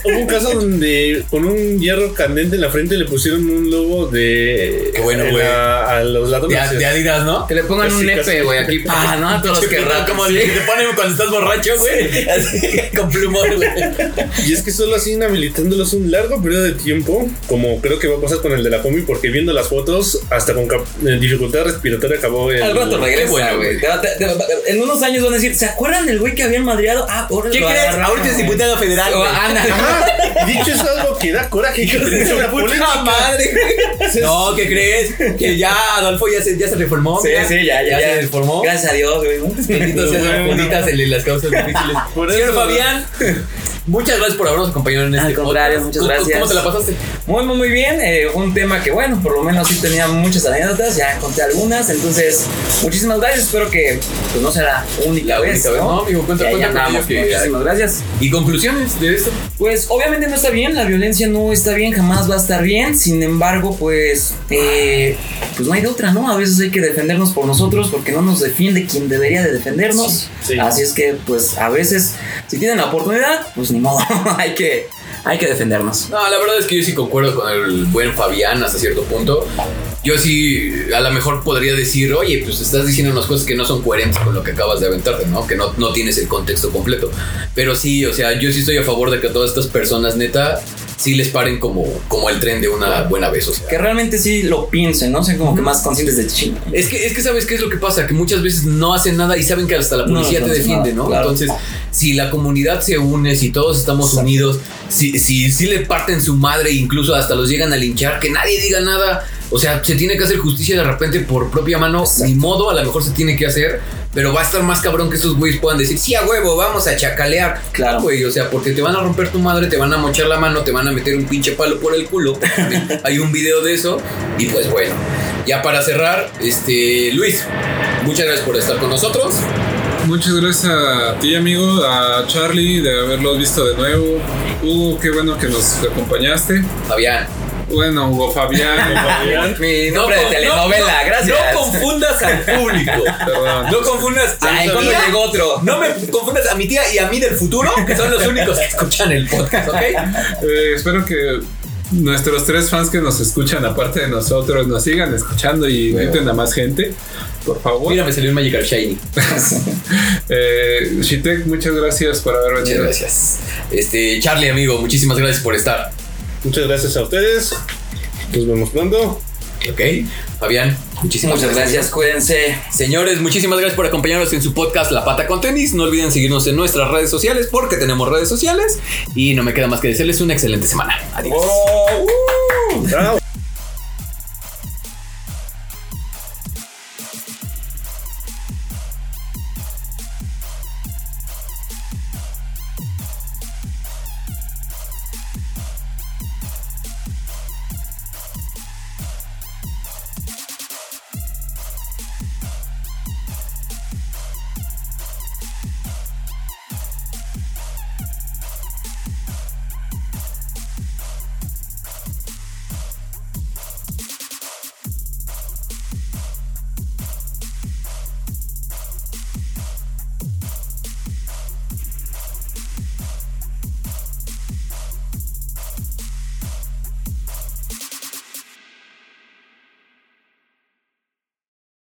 Hubo un caso donde con un hierro candente en la frente le pusieron un logo de. Qué bueno, en güey. A los De, ladrones. de Adidas, ¿no? Que le pongan Casi, un nepe, güey, aquí, pa, ¿no? A todos los que rapan. Como el que te ponen cuando estás borracho, güey. Así, con plumón, güey. Y es que solo así inhabilitándolos un largo periodo de tiempo, como creo que va a pasar con el de la combi, porque viendo las fotos, hasta con eh, dificultad respiratoria acabó el. Al rato regresa, bueno, güey. En unos años van a decir, ¿se acuerdan del güey que habían madreado? Ah, ahora ¿Qué crees? Ahorita es diputado federal, Ajá, dicho es algo que da coraje que una madre. No, ¿qué crees? Que ya Adolfo ya se, ya se reformó. Sí, sí, ya, ya, ya. se reformó. Gracias a Dios, güey. ¿no? Bendito sean las en causas difíciles. Por Señor eso- Fabián, muchas gracias por habernos acompañado en este Al contrario, podcast. muchas ¿Cómo- gracias. ¿Cómo te la pasaste? Muy, muy, muy bien. Eh, un tema que, bueno, por lo menos tenía muchas anécdotas. Ya conté algunas. Entonces, muchísimas gracias. Espero que pues, no sea la única La vez. única vez, ¿no? no, amigo, cuenta- cuenta ello que- Muchísimas gracias. ¿Y conclusiones de esto? Pues obviamente no está bien, la violencia no está bien, jamás va a estar bien. Sin embargo, pues, eh, pues no hay de otra, ¿no? A veces hay que defendernos por nosotros porque no nos defiende quien debería de defendernos. Sí. Así es que, pues, a veces, si tienen la oportunidad, pues ni modo, hay que, hay que defendernos. No, la verdad es que yo sí concuerdo con el buen Fabián hasta cierto punto. Yo sí, a lo mejor podría decir, oye, pues estás diciendo unas cosas que no son coherentes con lo que acabas de aventarte, ¿no? Que no, no tienes el contexto completo. Pero sí, o sea, yo sí estoy a favor de que todas estas personas, neta, sí les paren como, como el tren de una buena vez, o sea. Que realmente sí lo piensen, ¿no? Sean como que más conscientes de chino. Es que, es que sabes qué es lo que pasa, que muchas veces no hacen nada y saben que hasta la policía no te defiende, ¿no? claro. Entonces, si la comunidad se une, si todos estamos Exacto. unidos, si, si, si le parten su madre, incluso hasta los llegan a linchar, que nadie diga nada. O sea, se tiene que hacer justicia de repente por propia mano, Exacto. ni modo, a lo mejor se tiene que hacer, pero va a estar más cabrón que esos güeyes puedan decir, sí, a huevo, vamos a chacalear. Claro. güey, o sea, porque te van a romper tu madre, te van a mochar la mano, te van a meter un pinche palo por el culo. Hay un video de eso, y pues bueno, ya para cerrar, este, Luis, muchas gracias por estar con nosotros. Muchas gracias a ti, amigo, a Charlie, de haberlos visto de nuevo. Hugo, qué bueno que nos acompañaste. Fabián. Bueno, Hugo Fabián, Fabián, Mi nombre de con- telenovela, no- gracias. No confundas al público. perdón. No confundas a Ay, mi ¿cuándo tía. llegó otro? No me confundas a mi tía y a mí del futuro, que son los únicos que escuchan el podcast, ¿ok? Eh, espero que nuestros tres fans que nos escuchan, aparte de nosotros, nos sigan escuchando y Bueno. inviten a más gente. Por favor. Mira, me salió un Magical Shiny. Eh, Shitek, muchas gracias por haber Muchas venido. gracias. Este, Charlie, amigo, muchísimas gracias por estar. Muchas gracias a ustedes. Nos vemos pronto. ¿Ok? Fabián, muchísimas Muchas gracias, cuídense. Señores, muchísimas gracias por acompañarnos en su podcast La Pata con Tenis. No olviden seguirnos en nuestras redes sociales porque tenemos redes sociales. Y no me queda más que decirles una excelente semana. Adiós. Oh, uh. Ah,